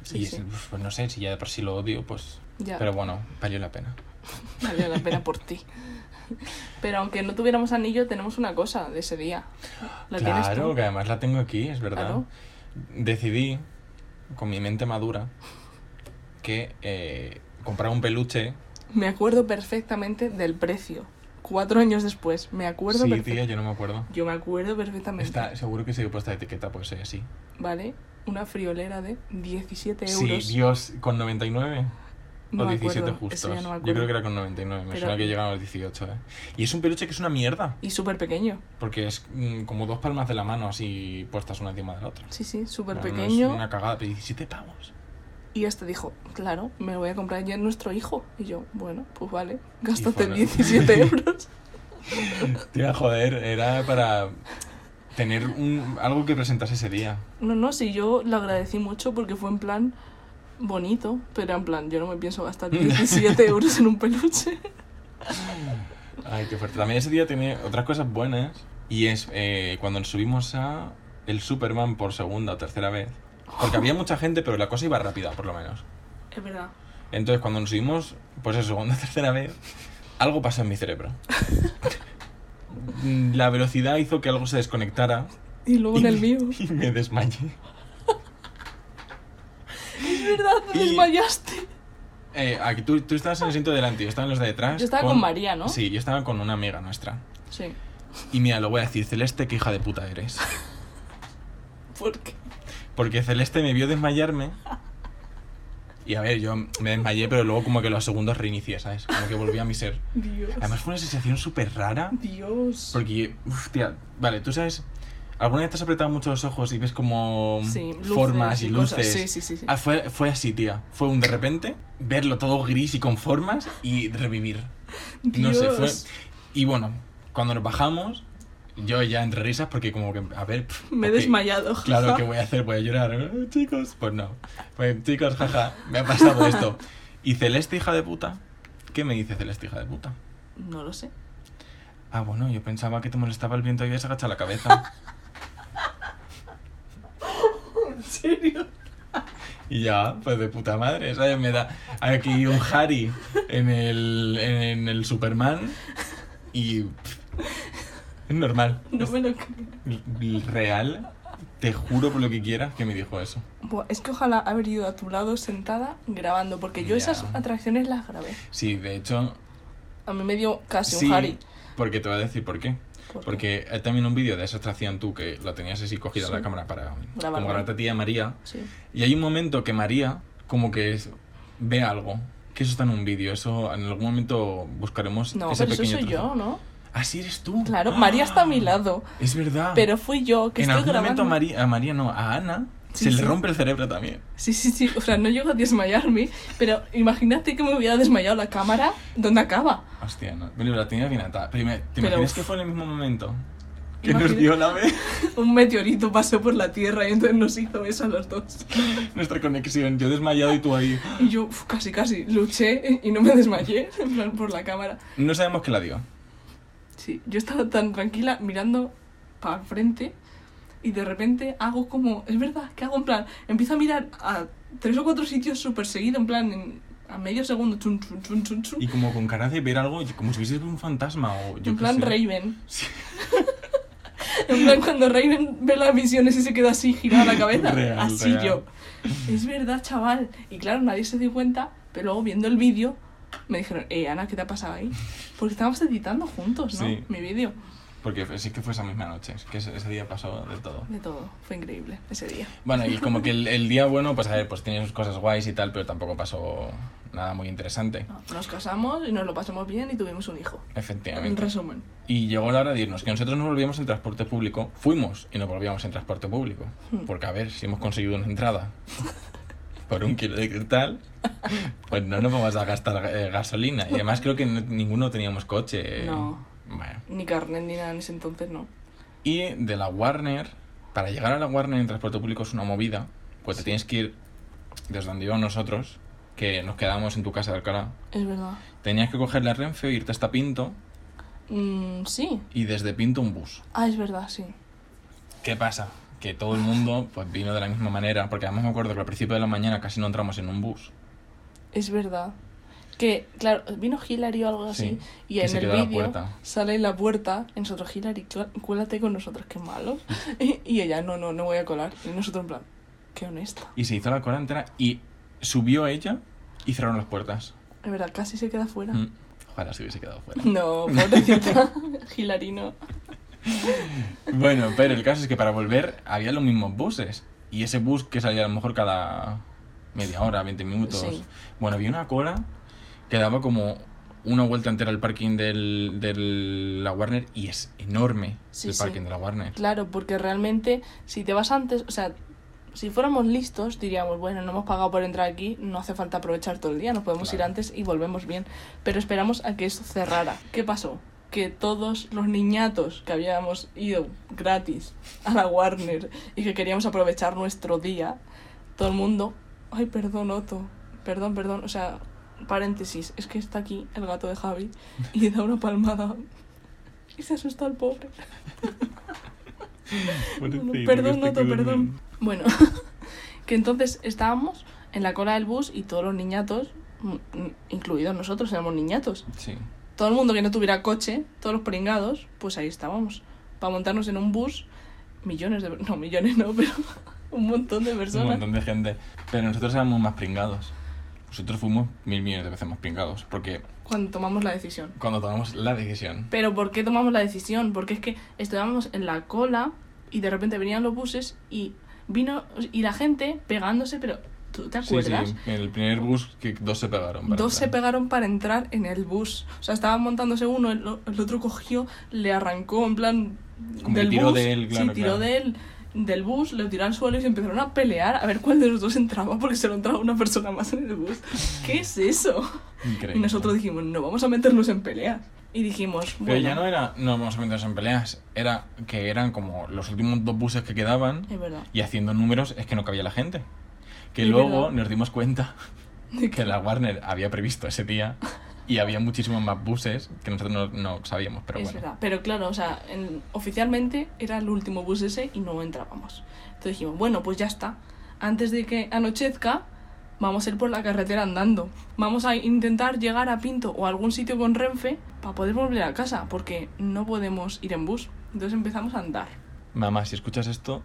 Sí, y sí. es- pues no sé, si ya de por sí lo odio, pues... Ya. Pero bueno, valió la pena. Valió la pena por ti. Pero aunque no tuviéramos anillo, tenemos una cosa de ese día. ¿La claro, tú? que además la tengo aquí, es verdad. Claro. Decidí, con mi mente madura, que eh, comprar un peluche... Me acuerdo perfectamente del precio. Cuatro años después. Me acuerdo Sí, tía, yo no me acuerdo. Yo me acuerdo perfectamente. Está, seguro que se he puesto la etiqueta, pues ser así. ¿Vale? Una friolera de 17 Sí, euros. Dios, ¿con 99? No o me 17 acuerdo, justos. eso ya no me Yo creo que era con 99, me Pero- suena que llegaron a los 18, ¿eh? Y es un peluche que es una mierda, Y súper pequeño. porque es mm, como dos palmas de la mano así puestas una encima de la otra. Sí, sí, súper no pequeño. es una cagada, pero 17 pavos. Y este dijo, claro, me lo voy a comprar ya en nuestro hijo. Y yo, bueno, pues vale, gástate fueron- 17 euros. Tía, joder, era para tener un, algo que presentase ese día. No, no, sí, yo lo agradecí mucho porque fue en plan bonito, pero en plan, yo no me pienso gastar 17 euros en un peluche. Ay, qué fuerte. También ese día tiene otras cosas buenas. Y es eh, cuando nos subimos a el Superman por segunda o tercera vez. Porque había mucha gente, pero la cosa iba rápida, por lo menos. Es verdad. Entonces, cuando nos subimos, pues eso, segunda o tercera vez, algo pasó en mi cerebro. La velocidad hizo que algo se desconectara. Y luego en el mío. Y me desmayé. Es verdad, te Y- desmayaste. Eh, aquí tú, tú estabas en el asiento de delante, yo estaba en los de detrás. Yo estaba con María, ¿no? Sí, yo estaba con una amiga nuestra. Sí. Y mira, lo voy a decir, Celeste, qué hija de puta eres. ¿Por qué? Porque Celeste me vio desmayarme. Y a ver, yo me desmayé, pero luego como que los segundos reinicié, ¿sabes? Como que volví a mi ser. Dios. Además fue una sensación súper rara. Dios. Porque, uf, tía, vale, tú sabes, ¿alguna vez te has apretado mucho los ojos y ves como Sí, luces formas y y luces? Sí, sí, sí, sí. Ah, fue, fue así, tía. Fue un de repente, verlo todo gris y con formas y revivir. No sé, fue... Dios. Y bueno, cuando nos bajamos, yo ya entre risas porque como que, a ver... pf, Me he ok, desmayado. Claro. ¿qué voy a hacer? Voy a llorar. "Eh, Chicos, pues no. Pues chicos, jaja, me ha pasado esto. ¿Y Celeste, hija de puta? ¿Qué me dice Celeste, hija de puta? No lo sé. Ah, bueno, yo pensaba que te molestaba el viento y habías agachado la cabeza. ¿En serio? Y ya, pues de puta madre, ¿sabes? Me da aquí un Harry en el, en el Superman y... pff, es normal. No me lo creo. Real, te juro por lo que quieras que me dijo eso. Buah, es que ojalá haber ido a tu lado sentada grabando, porque yo Ya. esas atracciones las grabé. Sí, de hecho, A mí me dio casi sí, un Harry. porque te voy a decir por qué. ¿Por? Porque hay también un vídeo de esa atracción tú que la tenías así cogida Sí. la cámara para Grabarlo. como grabarte a ti y a María. Sí. Y hay un momento que María como que es- ve algo. Que eso está en un vídeo. Eso en algún momento buscaremos No, ese pero eso pequeño soy trozo. yo, ¿no? Ah, sí eres tú. Claro, María está a mi lado. Es verdad. Pero fui yo que en estoy algún grabando. momento a María, a María no, a Ana Sí, se sí. le rompe el cerebro también. Sí, sí, sí. O sea, no llego a desmayarme, pero imagínate que me hubiera desmayado la cámara. ¿Dónde acaba? Hostia, no. Pero la tenía bien atada. ¿te Pero, imaginas uf. que fue en el mismo momento? Que nos Imagina- dio la vez Un meteorito pasó por la Tierra y entonces nos hizo eso a los dos. nuestra conexión. Yo desmayado y tú ahí. Y yo uf, casi, casi luché y no me desmayé, por la cámara. No sabemos qué la dio. Sí, yo estaba tan tranquila mirando para el frente y de repente hago como, es verdad, que hago en plan, empiezo a mirar a tres o cuatro sitios súper seguido, en plan, en- a medio segundo, chun, chun, chun, chun, chun. Y como con cara de ver algo, como si hubiese un fantasma o yo en plan sé. Raven. Sí. En plan, cuando Raven ve las visiones y se queda así girada la cabeza. Real, así real. yo. Es verdad, chaval. Y claro, nadie se dio cuenta, pero luego viendo el vídeo me dijeron, eh, Ana, ¿qué te ha pasado ahí? Porque estábamos editando juntos, ¿no? Sí. Mi vídeo. Porque sí que fue esa misma noche, es que ese, ese día pasó de todo. De todo. Fue increíble ese día. Bueno, y como que el, el día bueno, pues a ver, pues tenía sus cosas guays y tal, pero tampoco pasó nada muy interesante. No, nos casamos y nos lo pasamos bien y tuvimos un hijo. En Efectivamente. resumen. Y llegó la hora de irnos, que nosotros nos volvíamos en transporte público. Fuimos y nos volvíamos en transporte público. Hmm. Porque a ver, si hemos conseguido una entrada por un kilo de cristal, pues no nos vamos a gastar eh, gasolina. Y además creo que no- ninguno teníamos coche. No. Bueno. Ni carnet ni nada en ese entonces, no. Y de la Warner, para llegar a la Warner en transporte público es una movida, pues te tienes que ir desde donde íbamos nosotros, que nos quedamos en tu casa de Alcalá. Es verdad. Tenías que coger la Renfe, irte hasta Pinto Mm, sí. y desde Pinto un bus. Ah, es verdad, sí. ¿Qué pasa? Que todo el mundo pues vino de la misma manera, porque además me acuerdo que al principio de la mañana casi no entramos en un bus. Es verdad. Que, claro, vino Hillary o algo así. Sí, y en el vídeo sale en la puerta. Y nosotros, Hillary, cuélate con nosotros, qué malos. y, y ella, no, no, no voy a colar. Y nosotros, en plan, qué honesta. Y se hizo la cola entera y subió ella y cerraron las puertas. Es verdad, casi se queda fuera. Mm. Ojalá se hubiese quedado fuera. No, pobrecita. Hillary no. Bueno, pero el caso es que para volver había los mismos buses. Y ese bus que salía a lo mejor cada media hora, 20 minutos. Sí. Bueno, había una cola que daba como una vuelta entera al parking del, del la Warner y es enorme Sí, el sí. parking de la Warner. Claro, porque realmente, si te vas antes, o sea, si fuéramos listos, diríamos, bueno, no hemos pagado por entrar aquí, no hace falta aprovechar todo el día, nos podemos ir antes y volvemos bien. Pero esperamos a que eso cerrara. ¿Qué pasó? Que todos los niñatos que habíamos ido gratis a la Warner y que queríamos aprovechar nuestro día, todo el mundo, ay, perdón, Otto, perdón, perdón, o sea, paréntesis, es que está aquí el gato de Javi y da una palmada y se asusta el pobre. Bueno, perdón, Noto, perdón. Bueno, que entonces estábamos en la cola del bus y todos los niñatos, mm, incluidos nosotros, éramos niñatos. Sí. Todo el mundo que no tuviera coche, todos los pringados, pues ahí estábamos. Para montarnos en un bus, millones de... No, millones no, pero un montón de Un personas. montón de gente. Pero nosotros éramos más pringados. Nosotros fuimos mil millones de veces más pringados. Porque Cuando tomamos la decisión. cuando tomamos la decisión. Pero ¿por qué tomamos la decisión? Porque es que estábamos en la cola y de repente venían los buses y vino y la gente pegándose, pero ¿tú te Sí, acuerdas? sí. En el primer bus que dos se pegaron. para Dos se entrar. pegaron para entrar en el bus. O sea, estaban montándose uno, el, el otro cogió, le arrancó en plan Como del tiró bus. de él, claro, sí, tiró claro. de él del bus, lo tiró al suelo y se empezaron a pelear a ver cuál de los dos entraba porque se lo entraba una persona más en el bus. ¿Qué es eso? Increíble. Y nosotros dijimos, no vamos a meternos en peleas. Y dijimos, Pero bueno, ya no era, no vamos a meternos en peleas, era que eran como los últimos dos buses que quedaban es verdad. y haciendo números es que no cabía la gente. Que Es luego verdad. nos dimos cuenta De que la Warner había previsto ese día y había muchísimos más buses que nosotros no, no sabíamos, pero es bueno. verdad. Pero claro, o sea, en- oficialmente era el último bus ese y no entrábamos. Entonces dijimos, bueno, pues ya está. Antes de que anochezca, vamos a ir por la carretera andando. Vamos a intentar llegar a Pinto o a algún sitio con Renfe para poder volver a casa, porque no podemos ir en bus. Entonces empezamos a andar. Mamá, si escuchas esto,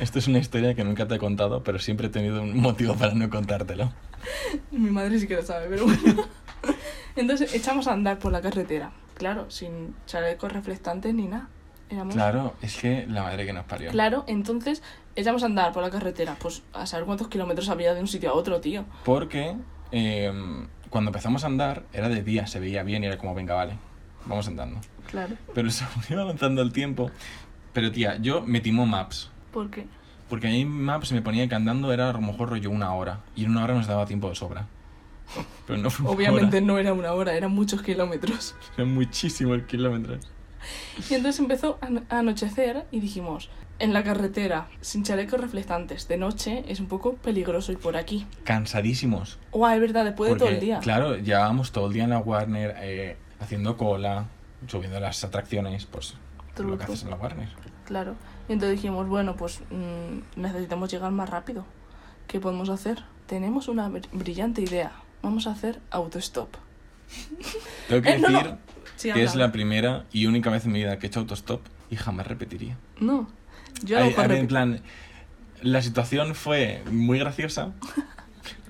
esto es una historia que nunca te he contado, pero siempre he tenido un motivo para no contártelo. Mi madre sí que lo sabe, pero bueno. Entonces echamos a andar por la carretera. Claro, sin chalecos reflectantes ni nada. Éramos Claro, es que la madre que nos parió. Claro, entonces echamos a andar por la carretera. Pues a saber cuántos kilómetros había de un sitio a otro, tío. Porque eh, cuando empezamos a andar era de día, se veía bien y era como, venga, vale, vamos andando. Claro. Pero se iba avanzando el tiempo. Pero tía, yo me timó Maps. ¿Por qué? Porque ahí en Maps me ponía que andando era a lo mejor rollo una hora. Y en una hora nos daba tiempo de sobra. Pero no fue Obviamente hora, no era una hora, eran muchos kilómetros. eran muchísimos kilómetros. Y entonces empezó a ano- a anochecer y dijimos, en la carretera, sin chalecos reflectantes, de noche es un poco peligroso ir por aquí. Cansadísimos. O es verdad, después de todo el día. Claro, llevábamos todo el día en la Warner eh, haciendo cola, subiendo las atracciones, pues Tru, lo que haces en la Warner. Claro. Y entonces dijimos, bueno, pues mm, necesitamos llegar más rápido. ¿Qué podemos hacer? Tenemos una br- brillante idea. Vamos a hacer autostop. Tengo que Eh, decir no. Sí, que habla. es la primera y única vez en mi vida que he hecho autostop y jamás repetiría. No. Yo a a en plan, la situación fue muy graciosa,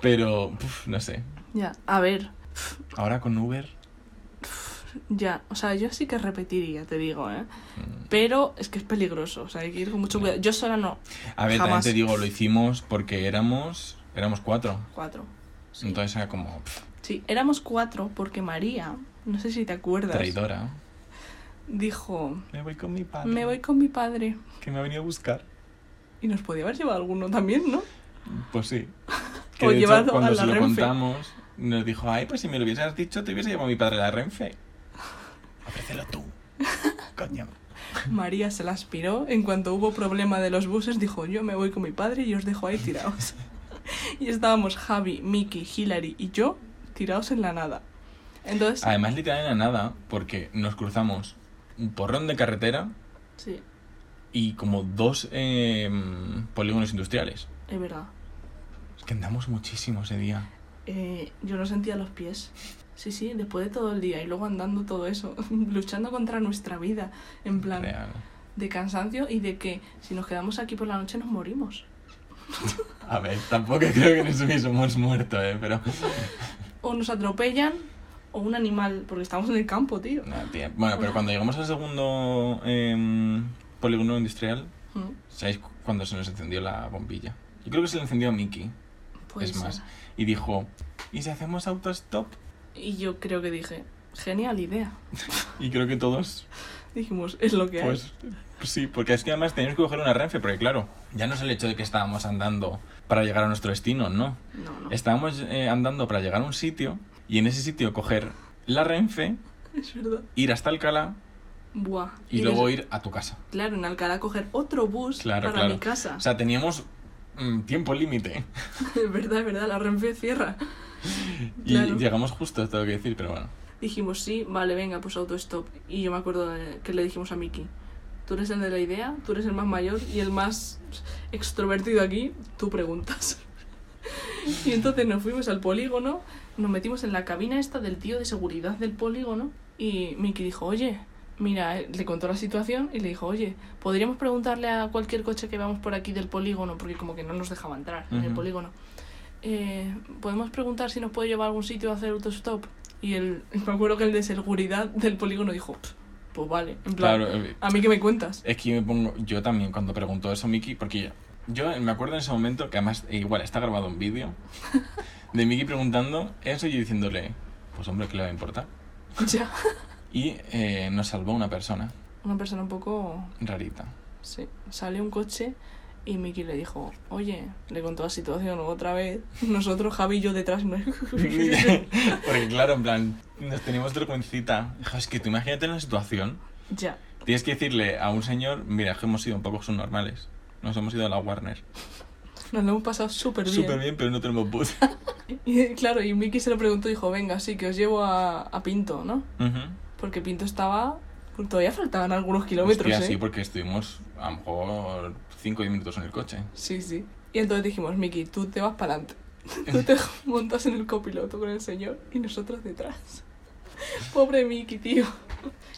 pero puf, no sé. Ya, a ver, Ahora con Uber, ya, o sea, yo sí que repetiría, te digo, ¿eh? mm, Pero es que es peligroso, o sea, hay que ir con mucho cuidado. Yo sola no, a ver, también te digo, lo hicimos porque éramos éramos cuatro. cuatro. Sí. Entonces era como pff, Sí, éramos cuatro porque María, no sé si te acuerdas, traidora. dijo, Me voy con mi padre. me voy con mi padre. Que me ha venido a buscar. Y nos podía haber llevado alguno también, ¿no? Pues sí. O Que de hecho, cuando la se lo Renfe. contamos, nos dijo, ay, pues si me lo hubieses dicho, te hubiese llevado mi padre a la Renfe. Ofrécelo tú. Coño. María se la aspiró. En cuanto hubo problema de los buses, dijo, yo me voy con mi padre y os dejo ahí tirados. y estábamos Javi, Miki, Hilary y yo tirados en la nada. Entonces, Además, literal era nada, porque nos cruzamos un porrón de carretera sí, y como dos eh, polígonos industriales. es verdad. Es que andamos muchísimo ese día. Eh, yo no sentía los pies. Sí, sí, después de todo el día y luego andando todo eso, luchando contra nuestra vida, en plan Real. de cansancio y de que si nos quedamos aquí por la noche nos morimos. A ver, tampoco creo que nos hubiésemos muerto, ¿eh? Pero... O nos atropellan o un animal, porque estamos en el campo, tío. Bueno, pero cuando llegamos al segundo em, polígono industrial, Mm, ¿sabéis cu- cuando se nos encendió la bombilla? Yo creo que se le encendió a Mickey, puede es más. ser. Y dijo, ¿y si hacemos autostop? Y yo creo que dije, genial idea. Y creo que todos, Dijimos, es lo que hay. pues sí, porque es que además teníamos que coger una renfe, porque claro, ya no es el hecho de que estábamos andando para llegar a nuestro destino, no. No, no. Estábamos eh, andando para llegar a un sitio y en ese sitio coger la renfe, Es ir hasta Alcalá Buah. y, luego ir a tu casa. Claro, en Alcalá coger otro bus Claro, para claro. mi casa. O sea, teníamos mm, tiempo límite. es verdad, es verdad, la Renfe cierra. Y Claro. llegamos justo, tengo que decir, pero bueno. Dijimos, sí, vale, venga, pues autostop. Y yo me acuerdo de- que le dijimos a Miki, tú eres el de la idea, tú eres el más mayor y el más extrovertido aquí, tú preguntas. y entonces nos fuimos al polígono, nos metimos en la cabina esta del tío de seguridad del polígono y Miki dijo, oye, mira, eh, le contó la situación y le dijo, oye, podríamos preguntarle a cualquier coche que vamos por aquí del polígono, porque como que no nos dejaba entrar en el polígono. Eh, podemos preguntar si nos puede llevar a algún sitio a hacer autostop. Y el, me acuerdo que el de seguridad del polígono dijo, "Pff, pues vale, en plan, Claro, eh, ¿a mí qué me cuentas? es que yo me pongo, yo también cuando preguntó eso Miki, porque yo, me acuerdo en ese momento que además eh, igual está grabado un vídeo de Miki preguntando eso y yo diciéndole, pues hombre, ¿qué le va a importar? ya. Y eh, nos salvó una persona Una persona un poco... rarita. Sí, sale un coche y Miki le dijo, oye, le contó la situación otra vez. Nosotros, Javi y yo detrás. ¿no? Porque claro, en plan, nos teníamos vergüencita. Es que tú imagínate la situación. ya. Tienes que decirle a un señor, mira, es que hemos sido un poco subnormales. Nos hemos ido a la Warner. Nos lo hemos pasado súper bien. Súper bien, pero no tenemos bus. Y claro, y Miki se lo preguntó y dijo, venga, sí, que os llevo a, a Pinto, ¿no? Porque Pinto estaba... Todavía faltaban algunos kilómetros, Hostia, ¿eh? sí, porque estuvimos a lo mejor 5 o 10 minutos en el coche. Sí, sí. Y entonces dijimos, Miki, tú te vas para adelante. Tú te montas en el copiloto con el señor y nosotros detrás. Pobre Miki, tío.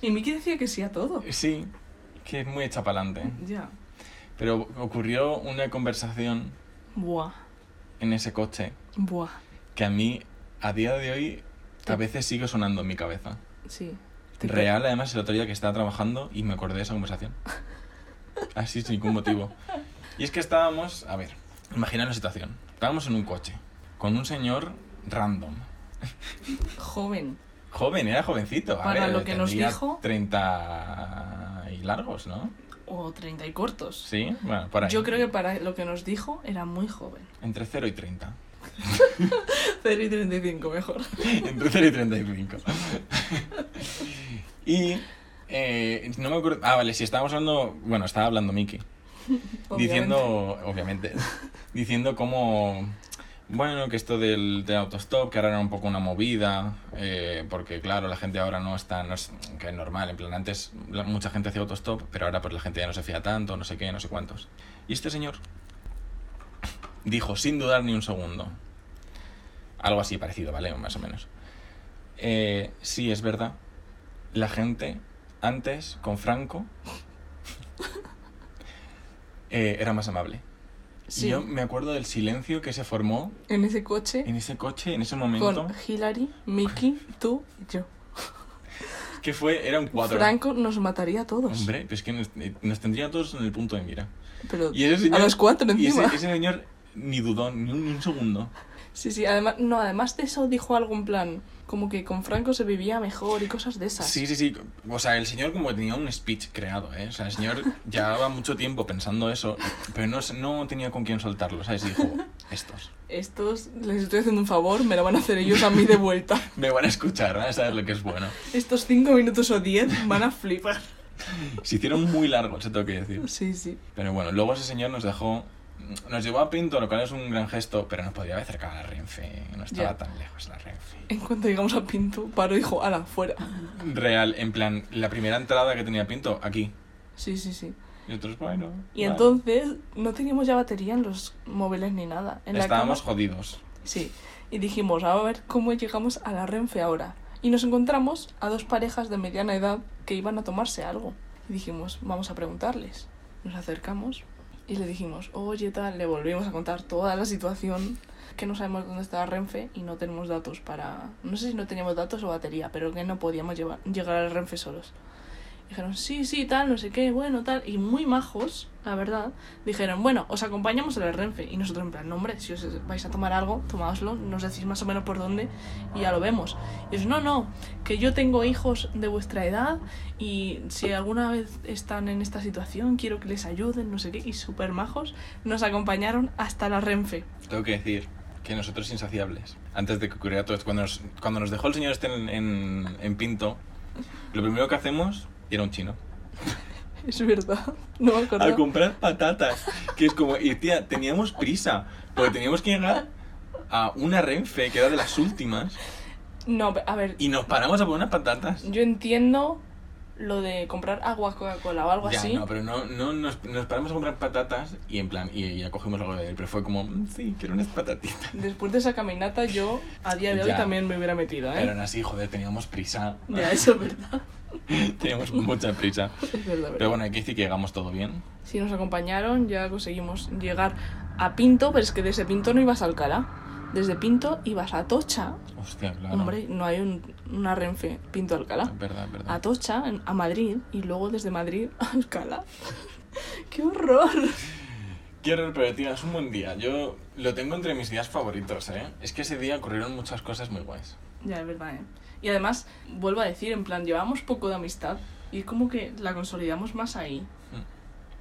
Y Miki decía que sí a todo. Sí, que es muy hecha para adelante. Ya. Pero ocurrió una conversación Buah. en ese coche Buah. que a mí, a día de hoy, a veces sigue sonando en mi cabeza. Sí. Real, además, el otro día que estaba trabajando y me acordé de esa conversación. Así, sin ningún motivo. Y es que estábamos, a ver, imagina la situación. Estábamos en un coche con un señor random. Joven. Joven, era jovencito. a Para ver, lo que nos dijo. 30 y largos, ¿no? O 30 y cortos. Sí, bueno, por ahí. Yo creo que para lo que nos dijo era muy joven. Entre 0 y 30. 0 y 35 mejor. Entre 0 y 35. y. eh, no me acuerdo. Ah, vale, si estábamos hablando. Bueno, estaba hablando Miki. Diciendo, obviamente, diciendo cómo, bueno, que esto del, del autostop, que ahora era un poco una movida, eh, porque claro, la gente ahora no está, no es, que es normal, en plan, antes la- mucha gente hacía autostop, pero ahora pues la gente ya no se fía tanto, no sé qué, no sé cuántos. Y este señor dijo, sin dudar ni un segundo, algo así parecido, ¿vale? Más o menos. Eh, sí, es verdad, la gente antes, con Franco, eh, era más amable. Sí. Yo me acuerdo del silencio que se formó En ese coche. en ese coche, en ese momento. Con Hilary, Miki, tú y yo. Que fue, era un cuadro. Franco nos mataría a todos. Hombre, pues que nos, eh, nos tendría a todos en el punto de mira. Pero Y ese señor, a los cuatro y ese, encima. ese señor ni dudó ni un, ni un segundo. Sí, sí, además, no, además de eso dijo algo en plan, como que con Franco se vivía mejor y cosas de esas. Sí, sí, sí. O sea, el señor como que tenía un speech creado, ¿eh? O sea, el señor llevaba mucho tiempo pensando eso, pero no, se- no tenía con quién soltarlo, ¿sabes? Y dijo, estos. Estos les estoy haciendo un favor, me lo van a hacer ellos a mí de vuelta. Me van a escuchar, van a saber lo que es bueno. Estos cinco minutos o diez van a flipar. Se hicieron muy largos, se tengo que decir. Sí, sí. Pero bueno, luego ese señor nos dejó. Nos llevó a Pinto, lo cual es un gran gesto, pero nos podía haber acercado a la Renfe. No estaba tan lejos la Renfe. En cuanto llegamos a Pinto, Paro dijo, ala, fuera. Real, en plan, la primera entrada que tenía Pinto, aquí. Sí, sí, sí. Y nosotros, bueno. Y vale. entonces no teníamos ya batería en los móviles ni nada. En la Estábamos cama- jodidos. Sí. Y dijimos, a ver cómo llegamos a la Renfe ahora. Y nos encontramos a dos parejas de mediana edad que iban a tomarse algo. Y dijimos, vamos a preguntarles. Nos acercamos y le dijimos, oye, tal, le volvimos a contar toda la situación, que no sabemos dónde está la Renfe y no tenemos datos para... No sé si no teníamos datos o batería, pero que no podíamos llevar, llegar a la Renfe solos. Dijeron, sí, sí, tal, no sé qué, bueno, tal. Y muy majos, la verdad. Dijeron, bueno, os acompañamos a la Renfe. Y nosotros, en plan, no, hombre, si os vais a tomar algo, tomáoslo, nos decís más o menos por dónde y ya lo vemos. Y ellos, no, no, que yo tengo hijos de vuestra edad y si alguna vez están en esta situación, quiero que les ayuden, no sé qué. Y súper majos, nos acompañaron hasta la Renfe. Tengo que decir que nosotros insaciables, antes de que ocurriera todo esto, cuando nos, cuando nos dejó el señor este en, en, en Pinto, lo primero que hacemos era un chino. Es verdad, no me A acuerdo. comprar patatas. Que es como, y tía, teníamos prisa, porque teníamos que llegar a una Renfe, que era de las últimas, No, a ver, y nos paramos a poner unas patatas. yo entiendo lo de comprar agua Coca-Cola o algo Ya, así. no, pero no, no nos, nos paramos a comprar patatas y en plan, y ya cogimos algo de él, pero fue como, "Mm, sí, quiero unas patatitas. Después de esa caminata, yo a día de hoy Ya. también me hubiera metido, ¿eh? Pero aún así, joder, teníamos prisa. Ya, eso es verdad. teníamos mucha prisa. Es verdad, verdad. Pero bueno, hay que decir que llegamos todo bien. Si nos acompañaron, ya conseguimos llegar a Pinto, pero es que desde Pinto no ibas a Alcalá. Desde Pinto ibas a Tocha. Hostia, claro. Hombre, no hay un- una Renfe Pinto-Alcalá. Es verdad, es verdad. A Tocha, en- a Madrid, y luego desde Madrid a Alcalá. ¡Qué horror! Qué horror, pero tío, es un buen día. Yo lo tengo entre mis días favoritos, ¿eh? Es que ese día ocurrieron muchas cosas muy guays. Ya, es verdad, ¿eh? Y además, vuelvo a decir, en plan, llevábamos poco de amistad y como que la consolidamos más ahí.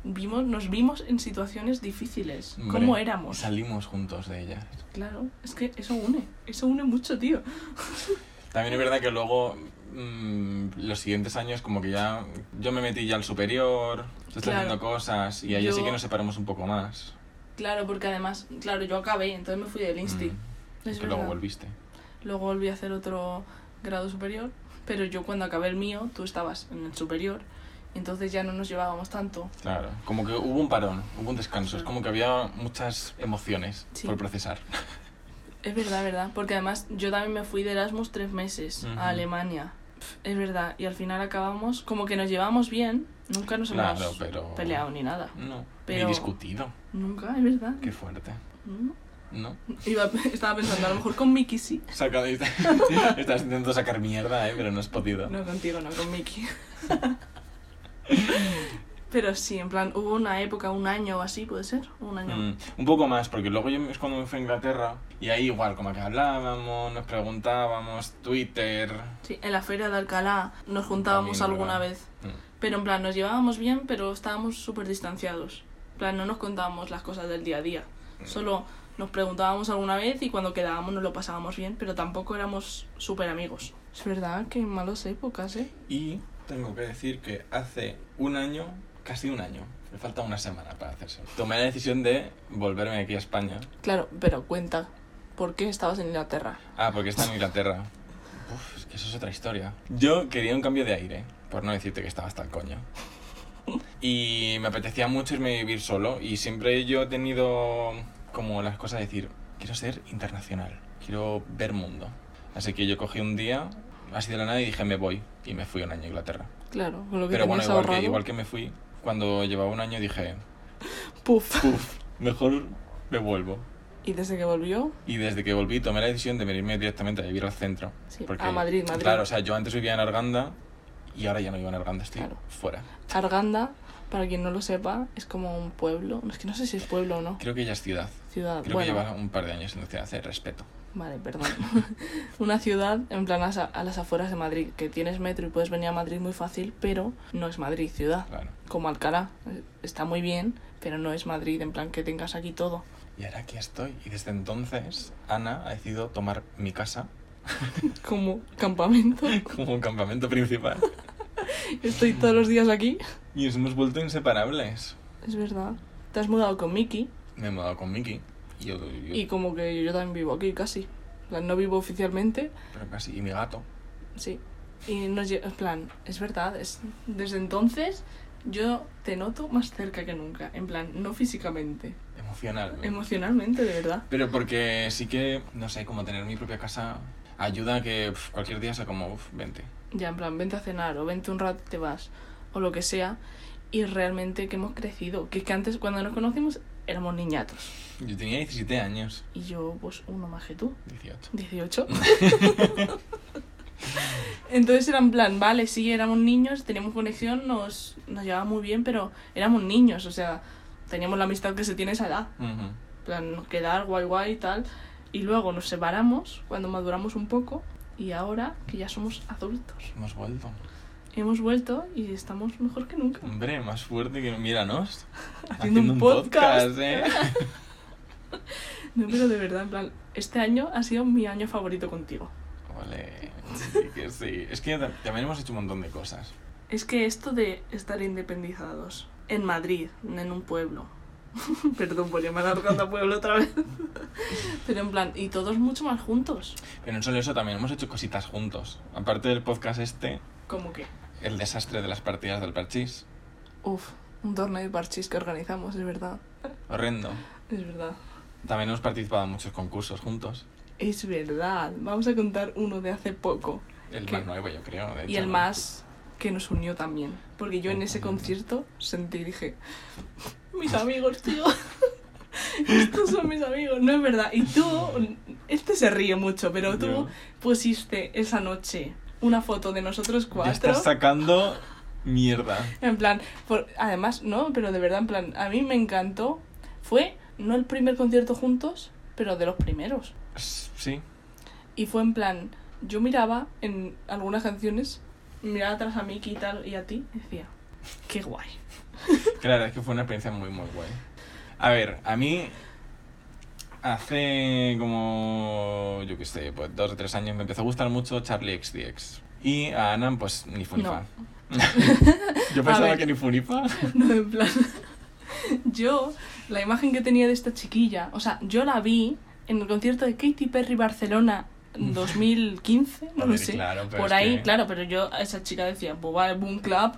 Vimos, nos vimos en situaciones difíciles. Hombre, ¿Cómo éramos? Salimos juntos de ellas. Claro, es que eso une, eso une mucho, tío. También es verdad que luego, mm, los siguientes años, como que ya. Yo me metí ya al superior, se está Claro. haciendo cosas, y ahí sí que nos separamos un poco más. Claro, porque además, claro, yo acabé, entonces me fui del Insti. Mm, Es que luego verdad. volviste. Luego volví a hacer otro grado superior, pero yo cuando acabé el mío, tú estabas en el superior, entonces ya no nos llevábamos tanto. Claro, como que hubo un parón, hubo un descanso. Es como que había muchas emociones Sí. por procesar. Es verdad, verdad, porque además yo también me fui de Erasmus tres meses Ujú. a Alemania. Es verdad, y al final acabamos como que nos llevamos bien, nunca nos Claro, hemos pero- peleado ni nada. No, Pero- ni discutido. Nunca, es verdad. Qué fuerte. No. ¿No? Iba, estaba pensando, a lo mejor con Mickey sí. Saca- Estás intentando sacar mierda, ¿eh? pero no has podido. No contigo, no con Mickey. Pero sí, en plan, hubo una época, un año o así, puede ser, un año. Mm, un poco más, porque luego yo es cuando me fui a Inglaterra y ahí igual, como que hablábamos, nos preguntábamos, Twitter. Sí, en la feria de Alcalá nos juntábamos También, alguna ¿verdad? vez. Mm. Pero en plan, nos llevábamos bien, pero estábamos súper distanciados. En plan, no nos contábamos las cosas del día a día. Mm. Solo nos preguntábamos alguna vez y cuando quedábamos nos lo pasábamos bien, pero tampoco éramos súper amigos. Es verdad que malas épocas, ¿eh? Y tengo que decir que hace un año, casi un año, me falta una semana para hacerse. Tomé la decisión de volverme aquí a España. Claro, pero cuenta, ¿por qué estabas en Inglaterra? Ah, porque está en Inglaterra. Uf, es que eso es otra historia. Yo quería un cambio de aire, por no decirte que estaba hasta el coño. Y me apetecía mucho irme a vivir solo y siempre yo he tenido como las cosas de decir, quiero ser internacional, quiero ver mundo. Así que yo cogí un día, así de la nada, y dije, me voy. Y me fui un año a Inglaterra. Claro, con lo que Pero bueno, igual ahorrado. que, igual que me fui, cuando llevaba un año dije, Puf. mejor me vuelvo. Y desde que volvió, Y desde que volví tomé la decisión de venirme directamente a vivir al centro. Sí, porque, a Madrid, Madrid. Claro, o sea, yo antes vivía en Arganda y ahora ya no vivo en Arganda, estoy Claro. fuera. Arganda, para quien no lo sepa, es como un pueblo. Es que no sé si es pueblo o no. Creo que ya es ciudad. Ciudad. Creo bueno, que lleva un par de años en ciudad, hace respeto. Vale, perdón. una ciudad en plan a, las afueras de Madrid, que tienes metro y puedes venir a Madrid muy fácil, pero no es Madrid ciudad. Claro. Como Alcalá. Eh, Está muy bien, pero no es Madrid, en plan que tengas aquí todo. Y ahora aquí estoy. Y desde entonces, Ana ha decidido tomar mi casa Como campamento. como un campamento principal. Estoy todos los días aquí. Y nos hemos vuelto inseparables. Es verdad. Te has mudado con Miki Me he mudado con Miki. Y yo, yo- y como que yo también vivo aquí casi. En plan, no vivo oficialmente, Pero casi. Y mi gato. sí. Y nos lle- en plan, es verdad, es, desde entonces yo te noto más cerca que nunca. En plan, no físicamente, Emocional. emocionalmente, de verdad. Pero porque sí que, no sé, como tener mi propia casa ayuda a que pf, cualquier día sea como, uff, vente. Ya, en plan, vente a cenar o vente un rato y te vas, o lo que sea. Y realmente que hemos crecido. Que es que antes, cuando nos conocimos, éramos niñatos. Yo tenía 17 años. Y yo, pues, uno más que tú. 18. 18. Entonces era en plan, vale, sí, éramos niños, teníamos conexión, nos, nos llevaba muy bien, pero éramos niños, o sea, teníamos la amistad que se tiene a esa edad. Ujú. En plan, nos quedar guay guay y tal. Y luego nos separamos cuando maduramos un poco. Y ahora que ya somos adultos, Hemos vuelto. Hemos vuelto y estamos mejor que nunca. Hombre, más fuerte que... Míranos. Haciendo un podcast. ¿eh? No, pero de verdad, en plan, este año ha sido mi año favorito contigo. Ole, sí que sí. Es que ta- también hemos hecho un montón de cosas. Es que esto de estar independizados en Madrid, en un pueblo. Perdón por llamar a pueblo otra vez. Pero en plan, y todos mucho más juntos. Pero no solo eso, también hemos hecho cositas juntos. Aparte del podcast este, ¿Cómo que? El desastre de las partidas del parchís. Uf, un torneo de parchís que organizamos, es verdad. Horrendo. Es verdad. También hemos participado en muchos concursos juntos. Es verdad. Vamos a contar uno de hace poco. El más nuevo, yo creo. de Y el ¿no? más que nos unió también. Porque yo en ese concierto sentí y dije, mis amigos, tío. Estos son mis amigos. No es verdad. Y tú, este se ríe mucho, pero tú pusiste esa noche una foto de nosotros Ya cuatro. estás sacando mierda. En plan, por- además, no, pero de verdad, en plan, a mí me encantó. Fue, no el primer concierto juntos, pero de los primeros. Sí. Y fue en plan, yo miraba en algunas canciones, miraba atrás a Miki y tal, y a ti, y decía, qué guay. Claro, es que fue una experiencia muy, muy guay. A ver, a mí hace como, yo qué sé, pues dos o tres años me empezó a gustar mucho Charlie XDX. Y a Ana, pues ni fu ni No. fa. yo pensaba que ni fu ni fa. No, en plan, yo, la imagen que tenía de esta chiquilla, o sea, yo la vi en el concierto de Katy Perry Barcelona 2015, no lo sé. claro, Por ahí, que- claro, pero yo a esa chica decía, pues vale, boom club,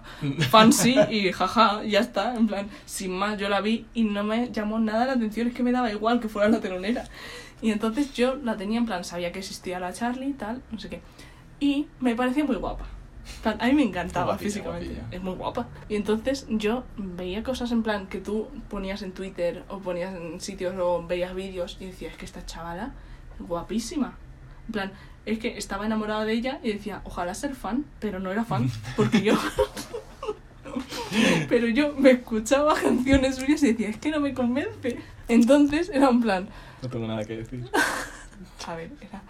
fancy y jaja, ya está, en plan, sin más, yo la vi y no me llamó nada la atención, es que me daba igual que fuera la telonera. Y entonces yo la tenía en plan, sabía que existía la Charlie y tal, no sé qué. Y me parecía muy guapa. Plan, a mí me encantaba Guapilla, físicamente, guapilla. es muy guapa. Y entonces yo veía cosas en plan que tú ponías en Twitter o ponías en sitios o veías vídeos y decías, es que esta chavala guapísima. En plan, es que estaba enamorada de ella y decía, ojalá ser fan, pero no era fan, porque yo... pero yo me escuchaba canciones suyas y decía, es que no me convence. Entonces era un plan, No tengo nada que decir. a ver, era...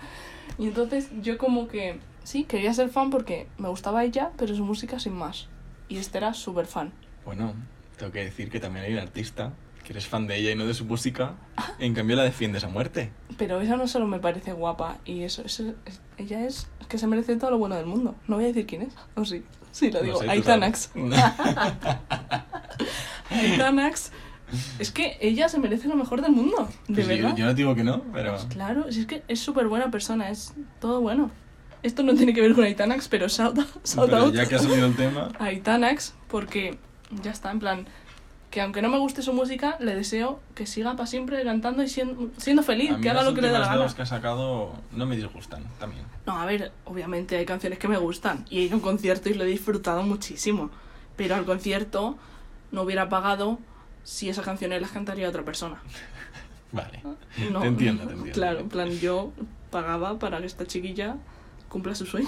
Y entonces yo como que, sí, quería ser fan porque me gustaba ella, pero su música sin más. Y este era súper fan. Bueno, tengo que decir que también hay un artista que eres fan de ella y no de su música. En cambio la defiendes a muerte. Pero ella no solo me parece guapa y eso, eso es- ella es, que se merece todo lo bueno del mundo. No voy a decir quién es, o sí, sí lo No digo, sé, tú Aitanax. Aitanax, es que ella se merece lo mejor del mundo, de Pues yo, verdad. yo no digo que no, pero... Claro, si es que es súper buena persona, es todo bueno. Esto no tiene que ver con Aitanax, pero shout, shout Pero out ya que ha salido el tema... Aitanax porque ya está, en plan, que aunque no me guste su música, le deseo que siga para siempre cantando y siendo, siendo feliz, A mí que haga las lo que le da la gana. dos que ha sacado no me disgustan también. No, a ver, obviamente hay canciones que me gustan y he ido a un concierto y lo he disfrutado muchísimo. Pero al concierto no hubiera pagado si esas canciones las cantaría otra persona. Vale. No, Te entiendo, te entiendo. Claro, en plan, yo pagaba para que esta chiquilla cumpla su sueño.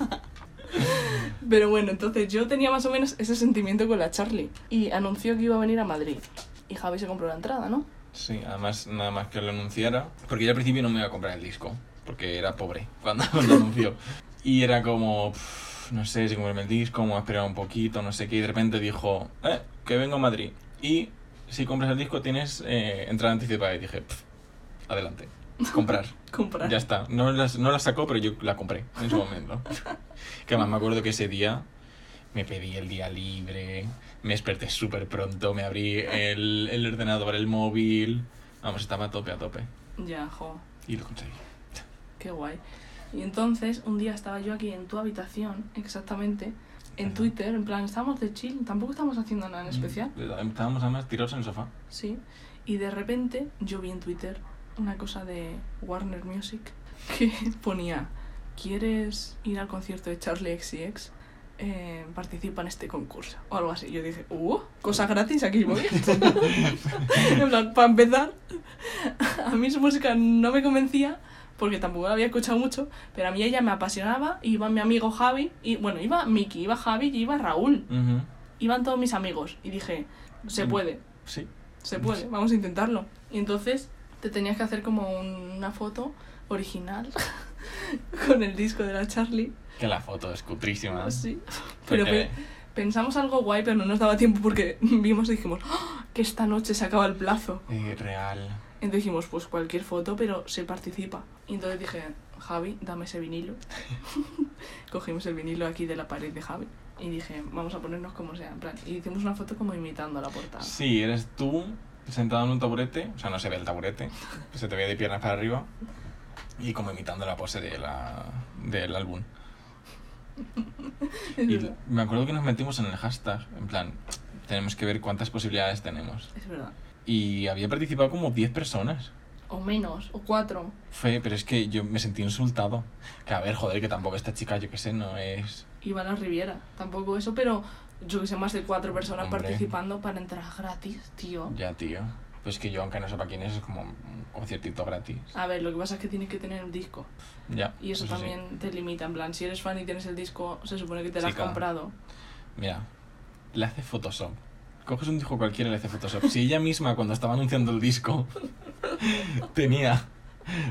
Pero bueno, entonces yo tenía más o menos ese sentimiento con la Charlie. Y anunció que iba a venir a Madrid. Y Javi se compró la entrada, ¿no? Sí, además, nada más que lo anunciara. Porque yo al principio no me iba a comprar el disco, porque era pobre cuando lo anunció. Y era como, pff, no sé si comprarme el disco, me voy a esperar un poquito, no sé qué. Y de repente dijo, eh, que vengo a Madrid. Y si compras el disco tienes eh, entrada anticipada. Y dije, "Pff, adelante, comprar. Comprar. Ya está. No la, no la sacó, pero yo la compré en su momento. Que además me acuerdo que ese día me pedí el día libre, me desperté súper pronto, me abrí el, el ordenador, el móvil. Vamos, estaba a tope, a tope. Ya, jo. Y lo conseguí. Qué guay. Y entonces, un día estaba yo aquí en tu habitación, exactamente, en Ajá. Twitter, en plan, estábamos de chill, tampoco estábamos haciendo nada en especial, Mm, Estábamos además tirados en el sofá. sí. Y de repente yo vi en Twitter una cosa de Warner Music que ponía, ¿quieres ir al concierto de Charlie XCX? Eh, participa en este concurso o algo así. Yo dije, ¡uh! Cosa gratis, aquí voy. en plan, para empezar, a mí su música no me convencía porque tampoco la había escuchado mucho, pero a mí ella me apasionaba. Iba mi amigo Javi, y bueno, iba Miki, iba Javi y iba Raúl. Ujú. Iban todos mis amigos y dije, se Mm. puede, Sí. se puede, vamos a intentarlo. Y entonces te tenías que hacer como un- una foto original con el disco de la Charlie. Que la foto es cutrísima. Así. Pero Porque- pe- pensamos algo guay, pero no nos daba tiempo porque vimos y dijimos "¡Ah! que esta noche se acaba el plazo. eh, real. Entonces dijimos, pues cualquier foto, pero se participa. Y entonces dije, Javi, dame ese vinilo. Cogimos el vinilo aquí de la pared de Javi. Y dije, vamos a ponernos como sea. En plan, y hicimos una foto como imitando la portada. Sí, eres tú sentado en un taburete, o sea, no se ve el taburete, se te ve de piernas para arriba y como imitando la pose de la, del álbum. Y me acuerdo que nos metimos en el hashtag, en plan, tenemos que ver cuántas posibilidades tenemos. Es verdad. Y había participado como 10 personas. O menos, o cuatro. Fue, pero es que yo me sentí insultado. Que a ver, joder, que tampoco esta chica, yo qué sé, no es... Iba a la Riviera. Tampoco eso, pero yo que sé, más de cuatro personas Hombre. participando para entrar gratis, tío. Ya, tío. Pues que yo, aunque no sepa quién es, es como un conciertito gratis. A ver, lo que pasa es que tienes que tener el disco. Ya. Y eso, también te limita. En plan, si eres fan y tienes el disco, se supone que te lo has comprado. Mira, le hace Photoshop. Coges un disco cualquiera y le hace Photoshop. Si ella misma, cuando estaba anunciando el disco, tenía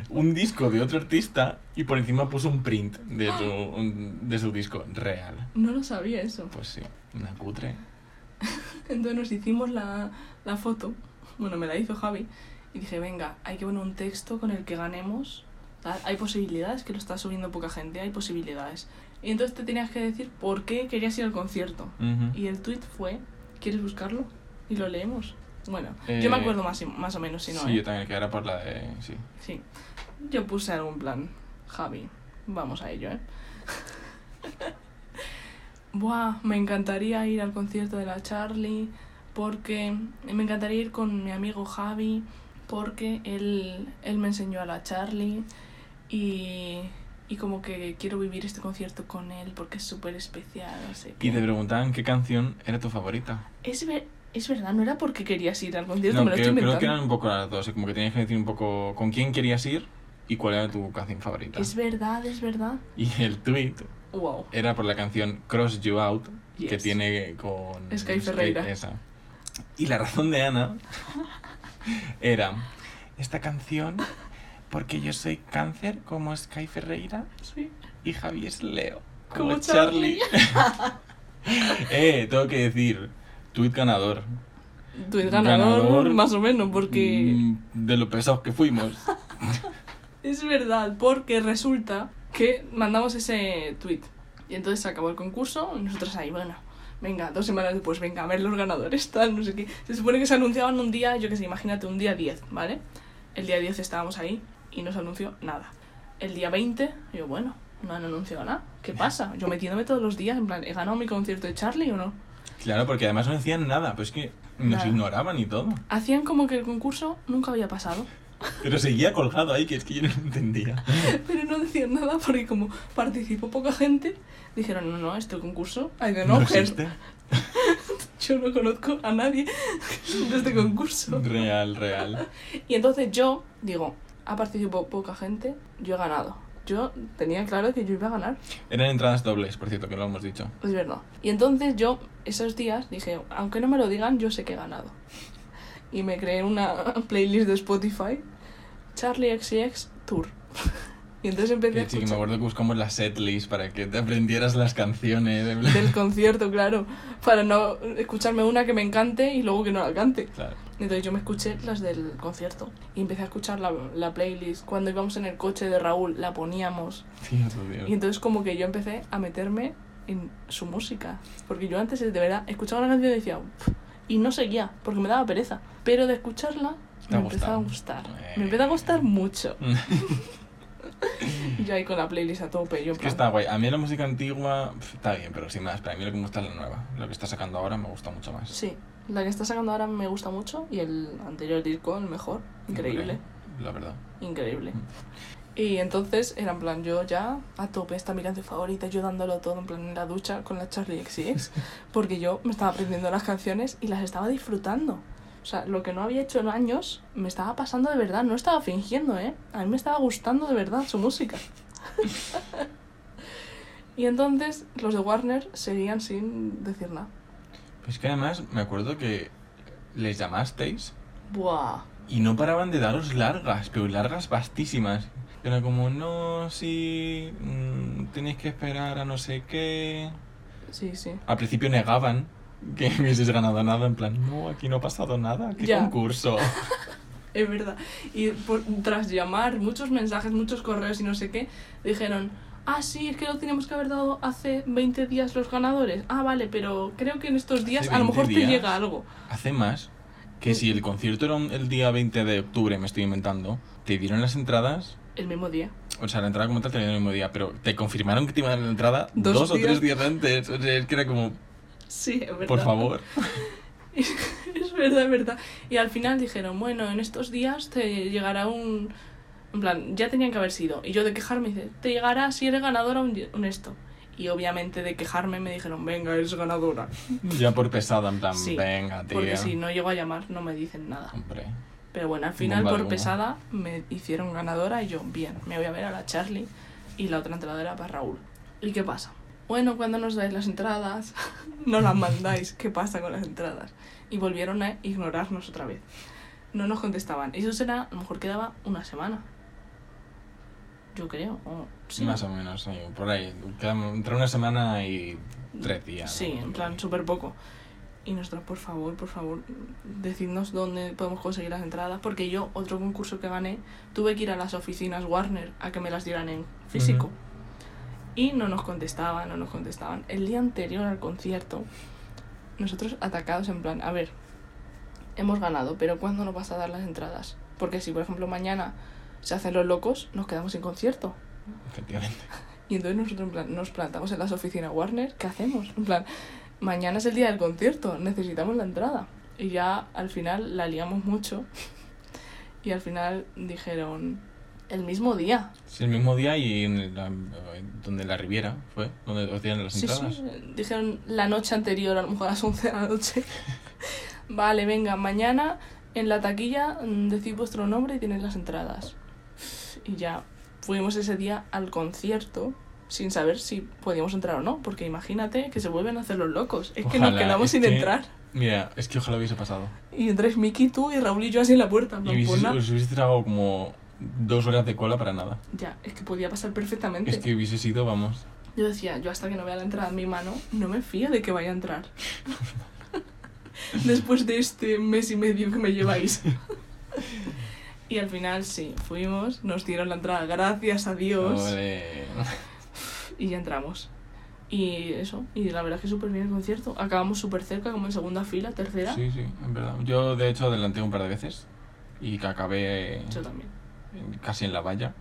un disco de otro artista y por encima puso un print de su, un- de su disco real. No lo sabía eso. Pues sí, una cutre. Entonces nos hicimos la, la foto. Bueno, me la hizo Javi. Y dije, venga, hay que poner un texto con el que ganemos. tal. Hay posibilidades, que lo está subiendo poca gente, hay posibilidades. Y entonces te tenías que decir por qué querías ir al concierto. Y el tweet fue, ¿quieres buscarlo? Y lo leemos. Bueno, Eh, yo me acuerdo más, más o menos, si no, sí, ¿eh? yo también, que era por la de... Sí. Sí. Yo puse algún plan. Javi, vamos a ello, ¿eh? Buah, me encantaría ir al concierto de la Charlie porque me encantaría ir con mi amigo Javi porque él, él me enseñó a la Charlie y, y como que quiero vivir este concierto con él porque es súper especial, no sé Y te preguntaban qué canción era tu favorita. Es, ver- es verdad, no era porque querías ir al concierto, No, me lo creo, estoy creo inventando. que eran un poco las dos. Como que tenías que decir un poco con quién querías ir y cuál era tu canción favorita. Es verdad, es verdad. Y el tweet Wow. era por la canción Cross You Out que Yes. tiene con Sky Ferreira. esa. Y la razón de Ana era esta canción porque yo soy cáncer como Sky Ferreira Sí. y Javi es Leo Como como, Charlie. eh, tengo que decir, tweet ganador. Tu ganador, Ganador, más o menos, porque Mm, de lo pesados que fuimos. es verdad, porque resulta que mandamos ese tweet y entonces se acabó el concurso y nosotros ahí, bueno, venga, dos semanas después, venga, a ver los ganadores, tal, no sé qué. Se supone que se anunciaban un día, yo que sé, imagínate, un día 10, ¿vale? El día 10 estábamos ahí y no se anunció nada. El día 20, yo, bueno, no han anunciado nada. ¿Qué pasa? Yo metiéndome todos los días, en plan, ¿he ganado mi concierto de Charlie o no? Claro, porque además no decían nada, pues es que nos Nada. ignoraban y todo. Hacían como que el concurso nunca había pasado. Pero seguía colgado ahí, que es que yo no lo entendía. Pero no decían nada porque como participó poca gente, dijeron, no, no, este concurso, I don't No existe. Yo no conozco a nadie de este concurso. Real, real. Y entonces yo digo, ha participado poca gente, yo he ganado. Yo tenía claro que yo iba a ganar, Eran entradas dobles, por cierto, que lo hemos dicho. es verdad. Y entonces yo, esos días, dije, aunque no me lo digan, yo sé que he ganado. Y me creé una playlist de Spotify, Charlie XCX Tour. y entonces empecé a Que sí, me acuerdo que buscamos la setlist para que te aprendieras las canciones. del concierto, claro, para no escucharme una que me encante y luego que no la cante. Claro. Entonces yo me escuché las del concierto y empecé a escuchar la, la playlist. Cuando íbamos en el coche de Raúl la poníamos. Cierto, tío. Y entonces como que yo empecé a meterme en su música. Porque yo antes de verdad escuchaba la canción y decía... "Pff", y no seguía, porque me daba pereza. Pero de escucharla me empezó a gustar. Eh. Me empezó a gustar mucho. Y yo ahí con la playlist a tope. Yo Es que está guay. A mí la música antigua está bien, pero sin más. Para mí lo que me gusta es la nueva. Lo que está sacando ahora me gusta mucho más. Sí, la que está sacando ahora me gusta mucho y el anterior disco, el mejor. Increíble. La verdad. Increíble. Y entonces era en plan, yo ya a tope, esta mi canción favorita, yo dándolo todo en plan en la ducha con la Charlie XCX, porque yo me estaba aprendiendo las canciones y las estaba disfrutando. O sea, lo que no había hecho en años me estaba pasando de verdad, no estaba fingiendo, ¿eh? A mí me estaba gustando de verdad su música. y entonces los de Warner seguían sin decir nada. Pues que además me acuerdo que les llamasteis Buah. y no paraban de daros largas, pero largas vastísimas. Era como, no, sí, mm, tenéis que esperar a no sé qué. Sí, sí. Al principio negaban que hubieses ganado nada, en plan, no, aquí no ha pasado nada, ¿qué Ya. concurso? Es verdad. Y por- tras llamar muchos mensajes, muchos correos y no sé qué, dijeron, ah, sí, es que lo teníamos que haber dado hace 20 días los ganadores. Ah, vale, pero creo que en estos días ¿Hace a lo 20 mejor te días? llega algo. Hace más que si el concierto era un- el día 20 de octubre, me estoy inventando, te dieron las entradas El mismo día. O sea, la entrada como tal te la dieron el mismo día, pero te confirmaron que te iban a dar la entrada Dos dos, o tres días antes. O sea, es que era como, Sí, es verdad. por favor. es verdad, es verdad. Y al final dijeron, bueno, en estos días te llegará un... En plan, ya tenían que haber sido. Y yo de quejarme, dice, te llegará si eres ganadora un, un esto. Y obviamente de quejarme me dijeron, venga, eres ganadora. Ya por pesada, en plan, Sí, venga, tío. Porque si no llego a llamar no me dicen nada. Hombre. Pero bueno, al final Bomba por pesada me hicieron ganadora y yo, bien, me voy a ver a la Charlie y la otra entrada era para Raúl. ¿Y qué pasa? Bueno, cuando nos dais las entradas, no las mandáis. ¿Qué pasa con las entradas? Y volvieron a ignorarnos otra vez. No nos contestaban. Eso será, a lo mejor quedaba una semana. Yo creo. o- sí. Más o menos, sí, por ahí. Entre una semana y tres días. Sí, ¿no? en plan súper poco. Y nosotros, por favor, por favor, decidnos dónde podemos conseguir las entradas. Porque yo, otro concurso que gané, tuve que ir a las oficinas Warner a que me las dieran en físico. Y no nos contestaban, no nos contestaban. El día anterior al concierto, nosotros atacados en plan, a ver, hemos ganado, pero ¿cuándo nos vas a dar las entradas? Porque si, por ejemplo, mañana se hacen los locos, nos quedamos sin concierto. Efectivamente. Y entonces nosotros en plan, nos plantamos en las oficinas Warner, ¿qué hacemos? En plan, mañana es el día del concierto, necesitamos la entrada. Y ya al final la liamos mucho. Y al final dijeron, el mismo día. Sí, el mismo día y en la, donde la Riviera fue, donde os dieron las Sí, entradas. sí, dijeron la noche anterior, a lo mejor a las 11 de la noche. vale, venga, mañana en la taquilla mm, decid vuestro nombre y tenéis las entradas. Y ya fuimos ese día al concierto sin saber si podíamos entrar o no, porque imagínate que se vuelven a hacer los locos. Es que nos quedamos sin que- entrar. Mira, es que ojalá hubiese pasado. Y entráis Miki, tú y Raúl y yo así en la puerta. en Y hubiese- pues os hubiese tragado como dos horas de cola para nada. Ya, es que podía pasar perfectamente. Es que hubiese sido, vamos. Yo decía, yo hasta que no vea la entrada en mi mano, no me fío de que vaya a entrar. Después de este mes y medio que me lleváis. y al final sí, fuimos, nos dieron la entrada, gracias a Dios, Ole. Y ya entramos. Y eso, y la verdad es que súper bien el concierto. Acabamos súper cerca, como en segunda fila, tercera. Sí, sí, en verdad. Yo, de hecho, adelanté un par de veces y que acabé Yo también. casi en la valla.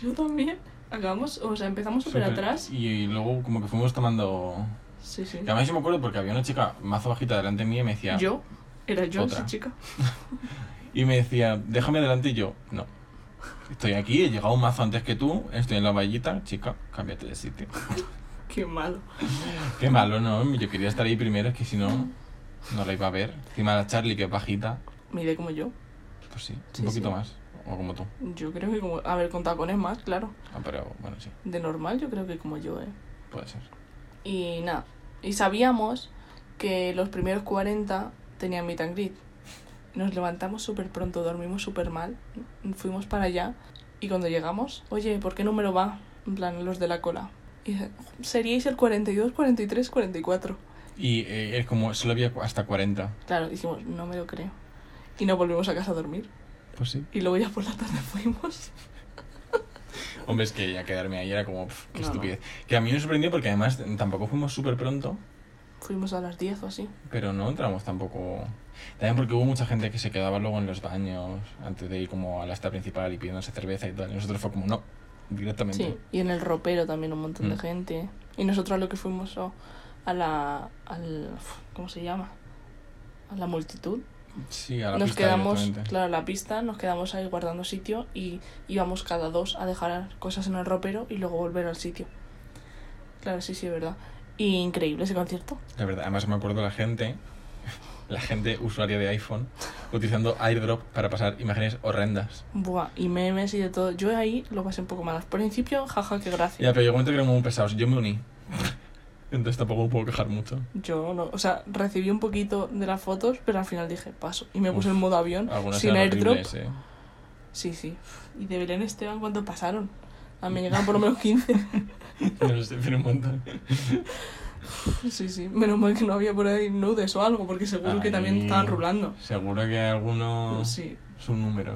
Yo también. Acabamos, o sea, empezamos súper atrás. Y luego como que fuimos tomando... Sí, sí. Y además yo me acuerdo porque había una chica mazo bajita delante de mí y me decía... Yo, era yo Otra. esa chica. Y me decía, déjame adelante y yo, no. Estoy aquí, he llegado un mazo antes que tú, estoy en la vallita, chica, cámbiate de sitio. Qué malo. Qué malo, ¿no? Yo quería estar ahí primero, es que si no, no la iba a ver. Encima la Charlie, que es bajita, Mide como yo. pues sí, Sí, un poquito sí. más. O como tú. Yo creo que como... A ver, con tacones más, claro. Ah, pero bueno, sí, De normal yo creo que como yo, ¿eh? puede ser. Y nada. Y sabíamos que los primeros 40 tenían meet and greet. Nos levantamos súper pronto, dormimos súper mal. Fuimos para allá y cuando llegamos, oye, ¿por qué número va? En plan, los de la cola. Y seríais el 42, 43, 44. Y eh, es como, solo había hasta 40. Claro, dijimos, no me lo creo. Y nos volvimos a casa a dormir. Pues sí. Y luego ya por la tarde fuimos. Hombre, es que ya quedarme ahí era como, qué No, no. estupidez. Que a mí me sorprendió porque además tampoco fuimos súper pronto, Fuimos a las 10 o así. pero no entramos tampoco... También porque hubo mucha gente que se quedaba luego en los baños antes de ir como a la esta principal y pidiéndose cerveza y tal. Y nosotros fue como, no, directamente. Sí, y en el ropero también un montón de Mm. gente. Y nosotros a lo que fuimos oh, a la... Al, ¿Cómo se llama? A la multitud. Sí, a la nos pista quedamos, claro, la pista, nos quedamos ahí guardando sitio y íbamos cada dos a dejar cosas en el ropero y luego volver al sitio. Claro, sí, sí, es verdad. Y increíble ese concierto. La verdad, además me acuerdo la gente, la gente usuaria de iPhone, utilizando airdrop para pasar imágenes horrendas. Buah, y memes y de todo. Yo ahí lo pasé un poco mal. Al principio, jaja, qué gracia. Ya, pero llegó un momento que eran muy pesados. Yo me uní. Entonces tampoco me puedo quejar mucho. Yo no, o sea, recibí un poquito de las fotos, pero al final dije, paso. Y me puse Uf, en modo avión, sin airdrop. eh. Sí, sí. Y de Belén Esteban, ¿cuánto pasaron? A mí me llegaron por lo menos 15. No sé, pero un montón. Sí, sí. Menos mal que no había por ahí nudes o algo, porque seguro que también estaban rulando. Seguro que alguno Sí, su número.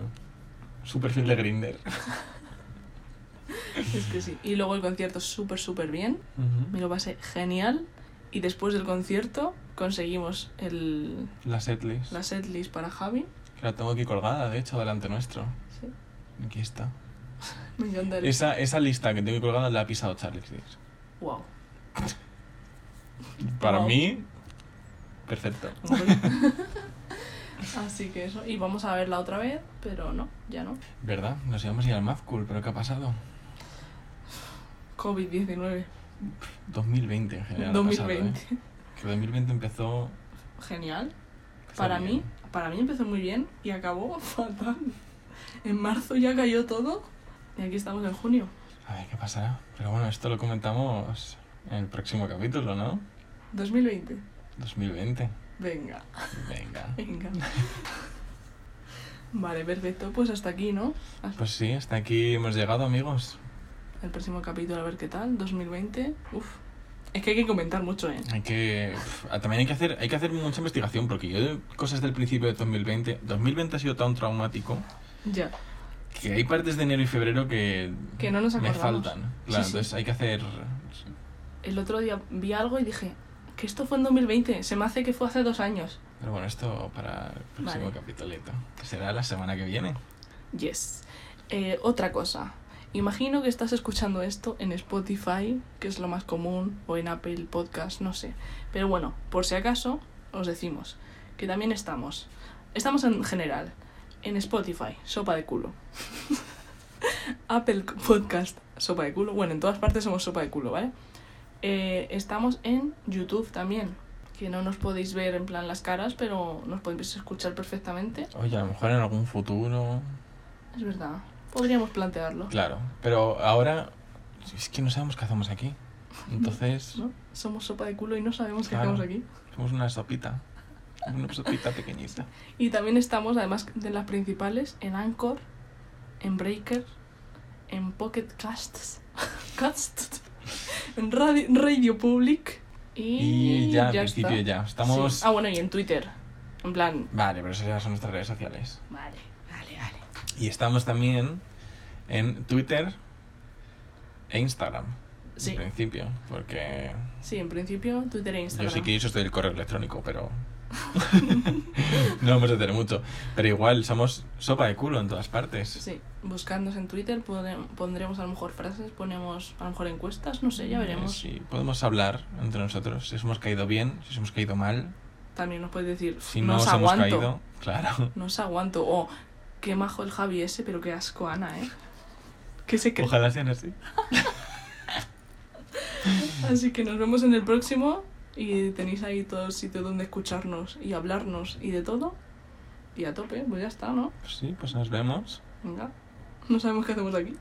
Su perfil de Grinder. es que sí. Y luego el concierto súper, súper bien. Me lo pasé genial. Y después del concierto conseguimos el, La setlist. la setlist para Javi. Que la tengo aquí colgada, de hecho, delante nuestro. Sí. Aquí está. Me encanta. Esa, esa lista que tengo colgada la ha pisado Charlie Dix. Wow. Para Wow. mí, perfecto. Así que eso. Y vamos a verla otra vez, pero no, ya no. ¿Verdad? Nos íbamos a ir al Mad Cool, pero ¿qué ha pasado? COVID-19. 2020 en general. ha pasado, 2020. ¿eh? Que 2020 empezó. Genial. empezó Para bien. mí, para mí empezó muy bien y acabó fatal. En marzo ya cayó todo y aquí estamos en junio. A ver qué pasará. Pero bueno, esto lo comentamos en el próximo capítulo, ¿no? 2020. 2020. Venga, Venga. venga. Vale, perfecto. Pues hasta aquí, ¿no? Hasta Pues sí, hasta aquí hemos llegado, amigos. el próximo capítulo, a ver qué tal. 2020. Uf. Es que hay que comentar mucho, ¿eh? Hay que. también hay que hacer, hay que hacer mucha investigación, porque yo, cosas del principio de 2020. 2020 ha sido tan traumático Ya. que hay partes de enero y febrero que. Que no nos me acordamos. faltan. Claro, Sí, sí. entonces hay que hacer. El otro día vi algo y dije que esto fue en 2020. Se me hace que fue hace dos años. Pero bueno, esto para el próximo Vale. capitolito, que será la semana que viene. Yes. Eh, otra cosa. Imagino que estás escuchando esto en Spotify, que es lo más común, o en Apple Podcast, no sé. Pero bueno, por si acaso, os decimos que también estamos. Estamos en general en Spotify, sopa de culo. Apple Podcast, sopa de culo. Bueno, en todas partes somos sopa de culo, ¿vale? Eh, estamos en YouTube también, que no nos podéis ver en plan las caras, pero nos podéis escuchar perfectamente. Oye, a lo mejor en algún futuro. Es verdad. Podríamos plantearlo. Claro, pero ahora es que no sabemos qué hacemos aquí. Entonces, ¿no? Somos sopa de culo y no sabemos qué Claro. hacemos aquí. somos una sopita. Una sopita pequeñita. Y también estamos, además de las principales, en Anchor, en Breaker, en Pocket Casts, Casts, Radio, Radio Public y, Y ya, al está. principio ya. Estamos. Sí. Ah, bueno, y en Twitter. En plan. Vale, pero esas ya son nuestras redes sociales. Vale, vale, vale. Y estamos también en Twitter e Instagram. Sí. En principio, porque Sí, en principio, Twitter e Instagram. yo sí que uso esto del correo electrónico, pero no vamos a tener mucho. Pero igual somos sopa de culo en todas partes. Sí, buscándonos en Twitter pondremos a lo mejor frases, ponemos a lo mejor encuestas, no sé, ya Eh, veremos. Sí, podemos hablar entre nosotros si os hemos caído bien, si os hemos caído mal, También nos puedes decir, si no os os hemos aguanto. caído. Claro. No os aguanto. O qué majo el Javi ese, pero qué asco Ana, ¿eh? Que se cree. Ojalá sean así. Así que nos vemos en el próximo y tenéis ahí todo el sitio donde escucharnos y hablarnos y de todo. Y a tope, pues ya está, ¿no? Pues sí, pues nos vemos. Venga. No sabemos qué hacemos aquí.